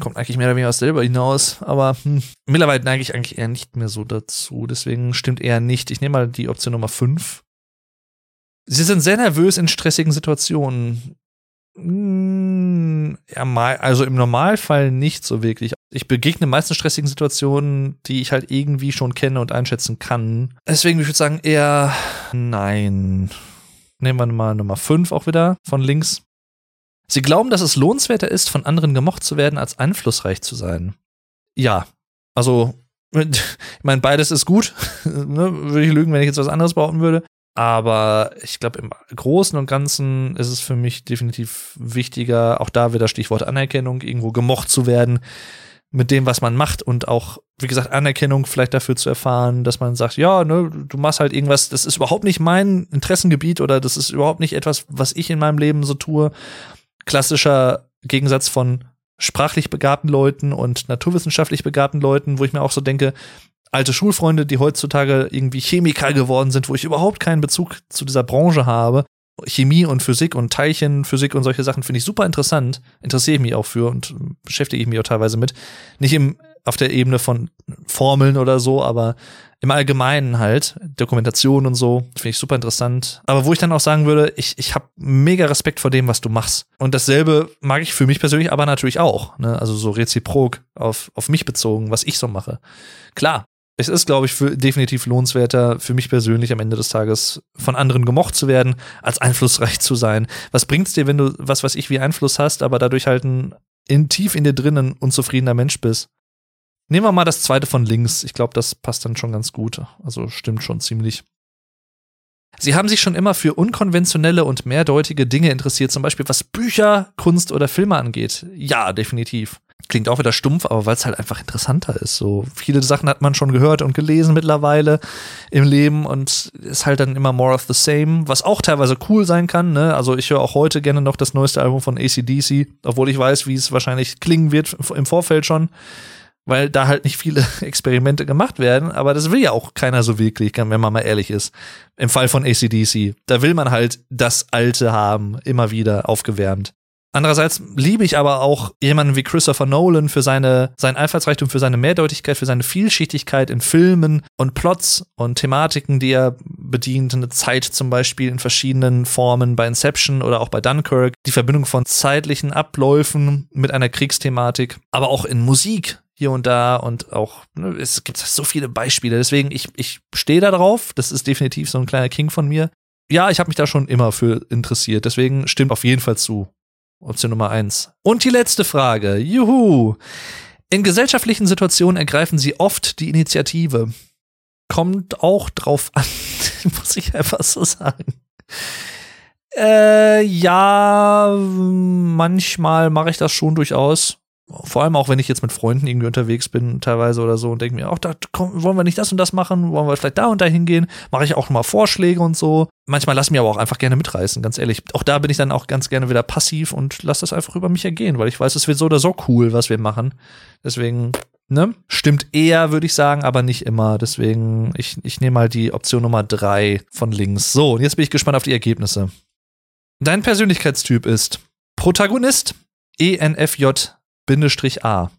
Kommt eigentlich mehr oder weniger aus selber hinaus, aber hm, mittlerweile neige ich eigentlich eher nicht mehr so dazu. Deswegen stimmt eher nicht. Ich nehme mal die Option Nummer 5. Sie sind sehr nervös in stressigen Situationen. Mm, ja, also im Normalfall nicht so wirklich. Ich begegne meistens stressigen Situationen, die ich halt irgendwie schon kenne und einschätzen kann. Deswegen würde ich sagen eher nein. Nehmen wir mal Nummer 5 auch wieder von links. Sie glauben, dass es lohnenswerter ist, von anderen gemocht zu werden, als einflussreich zu sein. Ja, also ich meine, beides ist gut. ne? Würde ich lügen, wenn ich jetzt was anderes behaupten würde. Aber ich glaube, im Großen und Ganzen ist es für mich definitiv wichtiger, auch da wieder Stichwort Anerkennung, irgendwo gemocht zu werden mit dem, was man macht und auch, wie gesagt, Anerkennung vielleicht dafür zu erfahren, dass man sagt, ja, ne, du machst halt irgendwas, das ist überhaupt nicht mein Interessengebiet oder das ist überhaupt nicht etwas, was ich in meinem Leben so tue. Klassischer Gegensatz von sprachlich begabten Leuten und naturwissenschaftlich begabten Leuten, wo ich mir auch so denke, alte Schulfreunde, die heutzutage irgendwie Chemiker geworden sind, wo ich überhaupt keinen Bezug zu dieser Branche habe. Chemie und Physik und Teilchenphysik und solche Sachen finde ich super interessant, interessiere ich mich auch für und beschäftige ich mich auch teilweise mit. Nicht im, auf der Ebene von Formeln oder so, aber im Allgemeinen halt, Dokumentation und so, finde ich super interessant. Aber wo ich dann auch sagen würde, ich, ich habe mega Respekt vor dem, was du machst. Und dasselbe mag ich für mich persönlich aber natürlich auch. Ne? Also so reziprok auf, auf mich bezogen, was ich so mache. Klar, es ist, glaube ich, für, definitiv lohnenswerter für mich persönlich am Ende des Tages von anderen gemocht zu werden, als einflussreich zu sein. Was bringt's dir, wenn du was, was ich wie Einfluss hast, aber dadurch halt ein in, tief in dir drinnen unzufriedener Mensch bist? Nehmen wir mal das zweite von links. Ich glaube, das passt dann schon ganz gut. Also stimmt schon ziemlich. Sie haben sich schon immer für unkonventionelle und mehrdeutige Dinge interessiert, zum Beispiel was Bücher, Kunst oder Filme angeht. Ja, definitiv. Klingt auch wieder stumpf, aber weil es halt einfach interessanter ist. So viele Sachen hat man schon gehört und gelesen mittlerweile im Leben und ist halt dann immer more of the same, was auch teilweise cool sein kann. Ne? Also ich höre auch heute gerne noch das neueste Album von ACDC, obwohl ich weiß, wie es wahrscheinlich klingen wird im Vorfeld schon weil da halt nicht viele Experimente gemacht werden, aber das will ja auch keiner so wirklich, wenn man mal ehrlich ist. Im Fall von ACDC, da will man halt das Alte haben, immer wieder aufgewärmt. Andererseits liebe ich aber auch jemanden wie Christopher Nolan für seine, sein Einfallsreichtum, für seine Mehrdeutigkeit, für seine Vielschichtigkeit in Filmen und Plots und Thematiken, die er bedient. Eine Zeit zum Beispiel in verschiedenen Formen bei Inception oder auch bei Dunkirk. Die Verbindung von zeitlichen Abläufen mit einer Kriegsthematik, aber auch in Musik hier und da und auch, ne, es gibt so viele Beispiele. Deswegen, ich, ich stehe da drauf. Das ist definitiv so ein kleiner King von mir. Ja, ich habe mich da schon immer für interessiert. Deswegen stimmt auf jeden Fall zu. Option Nummer eins. Und die letzte Frage. Juhu. In gesellschaftlichen Situationen ergreifen sie oft die Initiative. Kommt auch drauf an, muss ich einfach so sagen. Äh, ja, manchmal mache ich das schon durchaus vor allem auch wenn ich jetzt mit Freunden irgendwie unterwegs bin, teilweise oder so, und denke mir, ach, da komm, wollen wir nicht das und das machen, wollen wir vielleicht da und da hingehen, mache ich auch mal Vorschläge und so. Manchmal lass mich aber auch einfach gerne mitreißen, ganz ehrlich. Auch da bin ich dann auch ganz gerne wieder passiv und lass das einfach über mich ergehen, weil ich weiß, es wird so oder so cool, was wir machen. Deswegen, ne? Stimmt eher, würde ich sagen, aber nicht immer. Deswegen, ich, ich nehme mal die Option Nummer drei von links. So, und jetzt bin ich gespannt auf die Ergebnisse. Dein Persönlichkeitstyp ist Protagonist, ENFJ A.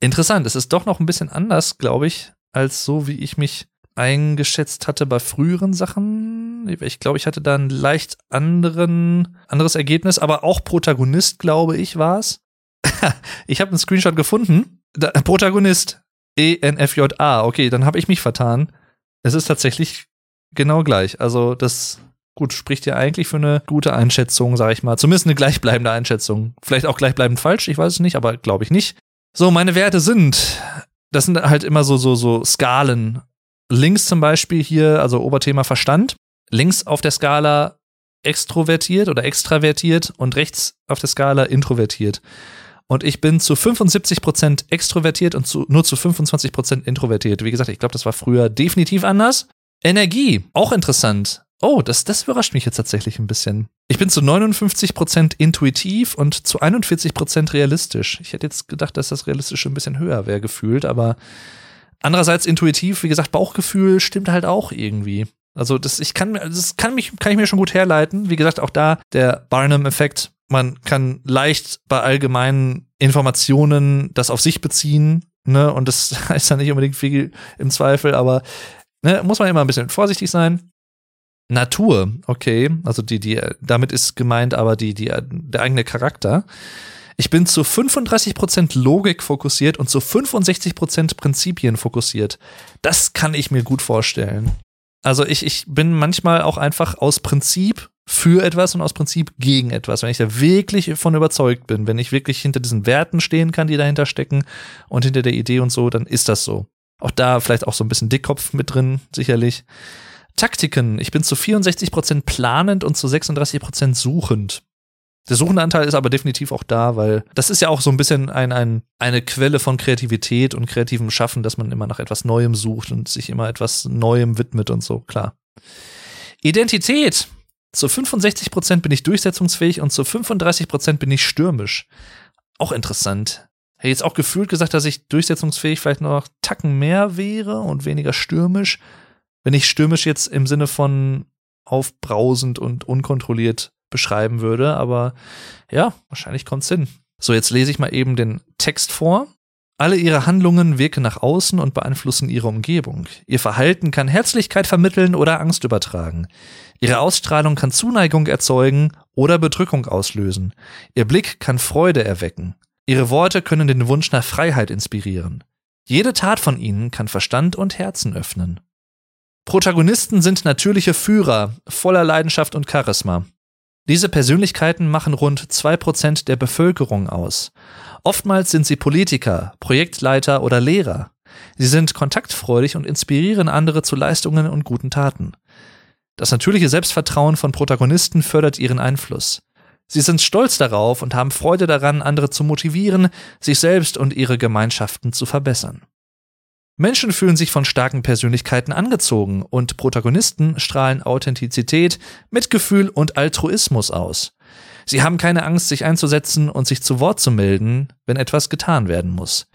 Interessant, es ist doch noch ein bisschen anders, glaube ich, als so, wie ich mich eingeschätzt hatte bei früheren Sachen. Ich glaube, ich hatte da ein leicht anderen, anderes Ergebnis, aber auch Protagonist, glaube ich, war es. ich habe einen Screenshot gefunden. Da, Protagonist ENFJA. Okay, dann habe ich mich vertan. Es ist tatsächlich genau gleich. Also das gut, spricht ja eigentlich für eine gute Einschätzung, sag ich mal. Zumindest eine gleichbleibende Einschätzung. Vielleicht auch gleichbleibend falsch, ich weiß es nicht, aber glaube ich nicht. So, meine Werte sind, das sind halt immer so, so, so Skalen. Links zum Beispiel hier, also Oberthema Verstand. Links auf der Skala extrovertiert oder extravertiert und rechts auf der Skala introvertiert. Und ich bin zu 75% extrovertiert und zu, nur zu 25% introvertiert. Wie gesagt, ich glaube, das war früher definitiv anders. Energie, auch interessant. Oh, das, das überrascht mich jetzt tatsächlich ein bisschen. Ich bin zu 59% intuitiv und zu 41% realistisch. Ich hätte jetzt gedacht, dass das Realistische ein bisschen höher wäre gefühlt, aber andererseits intuitiv, wie gesagt, Bauchgefühl stimmt halt auch irgendwie. Also das, ich kann, das kann mich, kann ich mir schon gut herleiten. Wie gesagt, auch da der Barnum-Effekt. Man kann leicht bei allgemeinen Informationen das auf sich beziehen, ne? Und das heißt ja nicht unbedingt viel im Zweifel, aber ne, muss man immer ein bisschen vorsichtig sein. Natur, okay, also die, die, damit ist gemeint aber die, die, der eigene Charakter. Ich bin zu 35% Logik fokussiert und zu 65% Prinzipien fokussiert. Das kann ich mir gut vorstellen. Also ich, ich bin manchmal auch einfach aus Prinzip für etwas und aus Prinzip gegen etwas. Wenn ich da wirklich von überzeugt bin, wenn ich wirklich hinter diesen Werten stehen kann, die dahinter stecken und hinter der Idee und so, dann ist das so. Auch da vielleicht auch so ein bisschen Dickkopf mit drin, sicherlich. Taktiken. Ich bin zu 64% planend und zu 36% suchend. Der suchende Anteil ist aber definitiv auch da, weil das ist ja auch so ein bisschen ein, ein, eine Quelle von Kreativität und kreativem Schaffen, dass man immer nach etwas Neuem sucht und sich immer etwas Neuem widmet und so, klar. Identität. Zu 65% bin ich durchsetzungsfähig und zu 35% bin ich stürmisch. Auch interessant. Hätte jetzt auch gefühlt gesagt, dass ich durchsetzungsfähig vielleicht noch Tacken mehr wäre und weniger stürmisch. Wenn ich stürmisch jetzt im Sinne von aufbrausend und unkontrolliert beschreiben würde, aber ja, wahrscheinlich kommt's hin. So, jetzt lese ich mal eben den Text vor. Alle ihre Handlungen wirken nach außen und beeinflussen ihre Umgebung. Ihr Verhalten kann Herzlichkeit vermitteln oder Angst übertragen. Ihre Ausstrahlung kann Zuneigung erzeugen oder Bedrückung auslösen. Ihr Blick kann Freude erwecken. Ihre Worte können den Wunsch nach Freiheit inspirieren. Jede Tat von ihnen kann Verstand und Herzen öffnen. Protagonisten sind natürliche Führer, voller Leidenschaft und Charisma. Diese Persönlichkeiten machen rund zwei Prozent der Bevölkerung aus. Oftmals sind sie Politiker, Projektleiter oder Lehrer. Sie sind kontaktfreudig und inspirieren andere zu Leistungen und guten Taten. Das natürliche Selbstvertrauen von Protagonisten fördert ihren Einfluss. Sie sind stolz darauf und haben Freude daran, andere zu motivieren, sich selbst und ihre Gemeinschaften zu verbessern. Menschen fühlen sich von starken Persönlichkeiten angezogen und Protagonisten strahlen Authentizität, Mitgefühl und Altruismus aus. Sie haben keine Angst, sich einzusetzen und sich zu Wort zu melden, wenn etwas getan werden muss.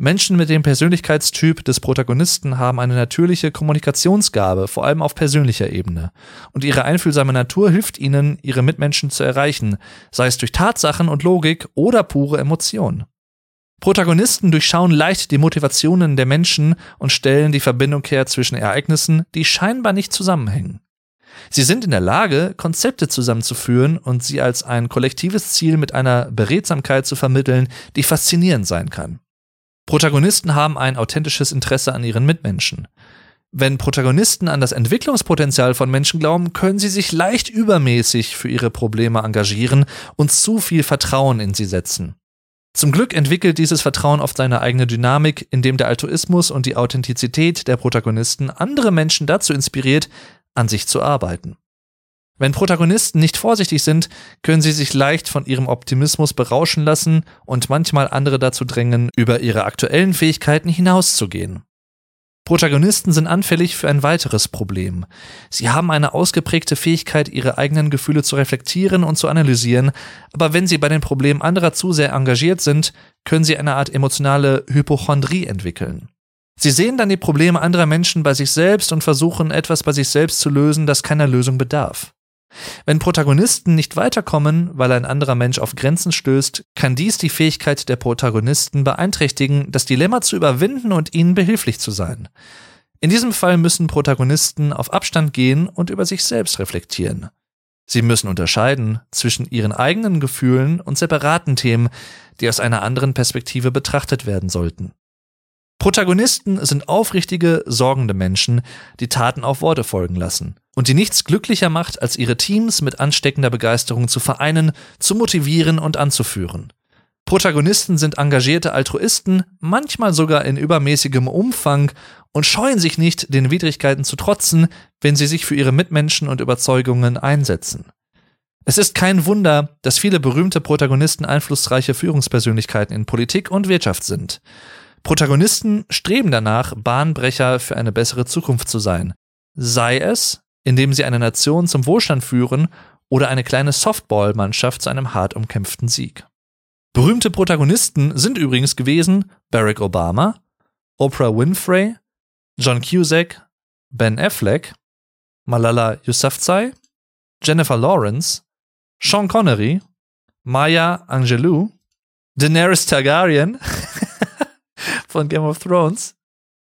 Menschen mit dem Persönlichkeitstyp des Protagonisten haben eine natürliche Kommunikationsgabe, vor allem auf persönlicher Ebene. Und ihre einfühlsame Natur hilft ihnen, ihre Mitmenschen zu erreichen, sei es durch Tatsachen und Logik oder pure Emotion. Protagonisten durchschauen leicht die Motivationen der Menschen und stellen die Verbindung her zwischen Ereignissen, die scheinbar nicht zusammenhängen. Sie sind in der Lage, Konzepte zusammenzuführen und sie als ein kollektives Ziel mit einer Beredsamkeit zu vermitteln, die faszinierend sein kann. Protagonisten haben ein authentisches Interesse an ihren Mitmenschen. Wenn Protagonisten an das Entwicklungspotenzial von Menschen glauben, können sie sich leicht übermäßig für ihre Probleme engagieren und zu viel Vertrauen in sie setzen. Zum Glück entwickelt dieses Vertrauen oft seine eigene Dynamik, indem der Altruismus und die Authentizität der Protagonisten andere Menschen dazu inspiriert, an sich zu arbeiten. Wenn Protagonisten nicht vorsichtig sind, können sie sich leicht von ihrem Optimismus berauschen lassen und manchmal andere dazu drängen, über ihre aktuellen Fähigkeiten hinauszugehen. Protagonisten sind anfällig für ein weiteres Problem. Sie haben eine ausgeprägte Fähigkeit, ihre eigenen Gefühle zu reflektieren und zu analysieren, aber wenn sie bei den Problemen anderer zu sehr engagiert sind, können sie eine Art emotionale Hypochondrie entwickeln. Sie sehen dann die Probleme anderer Menschen bei sich selbst und versuchen etwas bei sich selbst zu lösen, das keiner Lösung bedarf. Wenn Protagonisten nicht weiterkommen, weil ein anderer Mensch auf Grenzen stößt, kann dies die Fähigkeit der Protagonisten beeinträchtigen, das Dilemma zu überwinden und ihnen behilflich zu sein. In diesem Fall müssen Protagonisten auf Abstand gehen und über sich selbst reflektieren. Sie müssen unterscheiden zwischen ihren eigenen Gefühlen und separaten Themen, die aus einer anderen Perspektive betrachtet werden sollten. Protagonisten sind aufrichtige, sorgende Menschen, die Taten auf Worte folgen lassen und die nichts glücklicher macht, als ihre Teams mit ansteckender Begeisterung zu vereinen, zu motivieren und anzuführen. Protagonisten sind engagierte Altruisten, manchmal sogar in übermäßigem Umfang und scheuen sich nicht, den Widrigkeiten zu trotzen, wenn sie sich für ihre Mitmenschen und Überzeugungen einsetzen. Es ist kein Wunder, dass viele berühmte Protagonisten einflussreiche Führungspersönlichkeiten in Politik und Wirtschaft sind. Protagonisten streben danach, Bahnbrecher für eine bessere Zukunft zu sein. Sei es, indem sie eine Nation zum Wohlstand führen oder eine kleine Softball-Mannschaft zu einem hart umkämpften Sieg. Berühmte Protagonisten sind übrigens gewesen Barack Obama, Oprah Winfrey, John Cusack, Ben Affleck, Malala Yousafzai, Jennifer Lawrence, Sean Connery, Maya Angelou, Daenerys Targaryen, von Game of Thrones,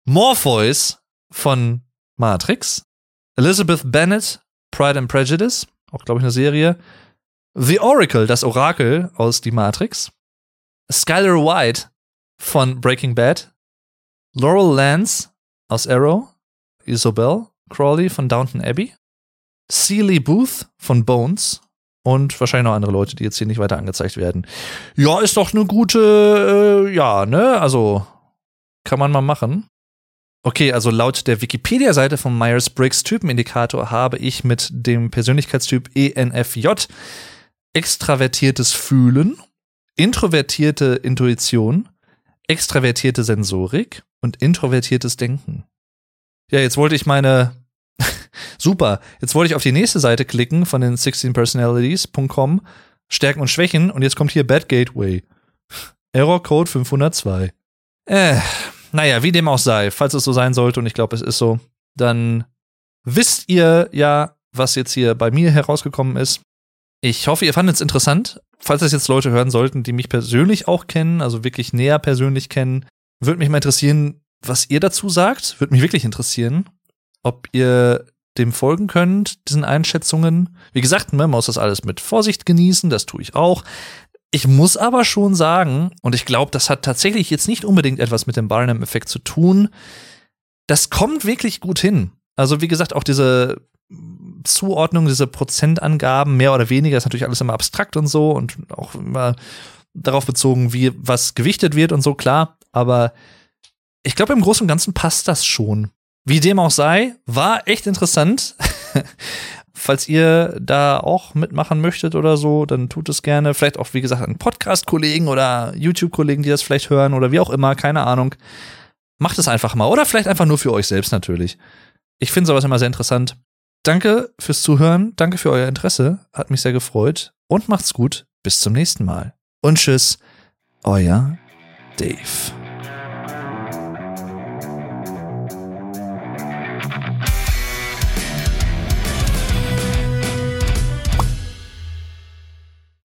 Morpheus von Matrix, Elizabeth Bennet, Pride and Prejudice, auch glaube ich eine Serie. The Oracle, das Orakel aus Die Matrix. Skylar White von Breaking Bad. Laurel Lance aus Arrow. Isobel Crawley von Downton Abbey. Sealy Booth von Bones. Und wahrscheinlich noch andere Leute, die jetzt hier nicht weiter angezeigt werden. Ja, ist doch eine gute, äh, ja, ne? Also, kann man mal machen. Okay, also laut der Wikipedia-Seite vom Myers-Briggs Typenindikator habe ich mit dem Persönlichkeitstyp ENFJ extravertiertes Fühlen, introvertierte Intuition, extravertierte Sensorik und introvertiertes Denken. Ja, jetzt wollte ich meine super, jetzt wollte ich auf die nächste Seite klicken von den 16personalities.com, Stärken und Schwächen und jetzt kommt hier Bad Gateway. Error Code 502. Äh, naja, wie dem auch sei, falls es so sein sollte, und ich glaube, es ist so, dann wisst ihr ja, was jetzt hier bei mir herausgekommen ist. Ich hoffe, ihr fandet es interessant. Falls es jetzt Leute hören sollten, die mich persönlich auch kennen, also wirklich näher persönlich kennen, würde mich mal interessieren, was ihr dazu sagt. Würde mich wirklich interessieren, ob ihr dem folgen könnt, diesen Einschätzungen. Wie gesagt, man muss das alles mit Vorsicht genießen, das tue ich auch. Ich muss aber schon sagen, und ich glaube, das hat tatsächlich jetzt nicht unbedingt etwas mit dem Barnum-Effekt zu tun, das kommt wirklich gut hin. Also wie gesagt, auch diese Zuordnung, diese Prozentangaben, mehr oder weniger, ist natürlich alles immer abstrakt und so und auch immer darauf bezogen, wie was gewichtet wird und so, klar. Aber ich glaube, im Großen und Ganzen passt das schon. Wie dem auch sei, war echt interessant. Falls ihr da auch mitmachen möchtet oder so, dann tut es gerne. Vielleicht auch, wie gesagt, an Podcast-Kollegen oder YouTube-Kollegen, die das vielleicht hören oder wie auch immer, keine Ahnung. Macht es einfach mal. Oder vielleicht einfach nur für euch selbst natürlich. Ich finde sowas immer sehr interessant. Danke fürs Zuhören. Danke für euer Interesse. Hat mich sehr gefreut. Und macht's gut. Bis zum nächsten Mal. Und tschüss. Euer Dave.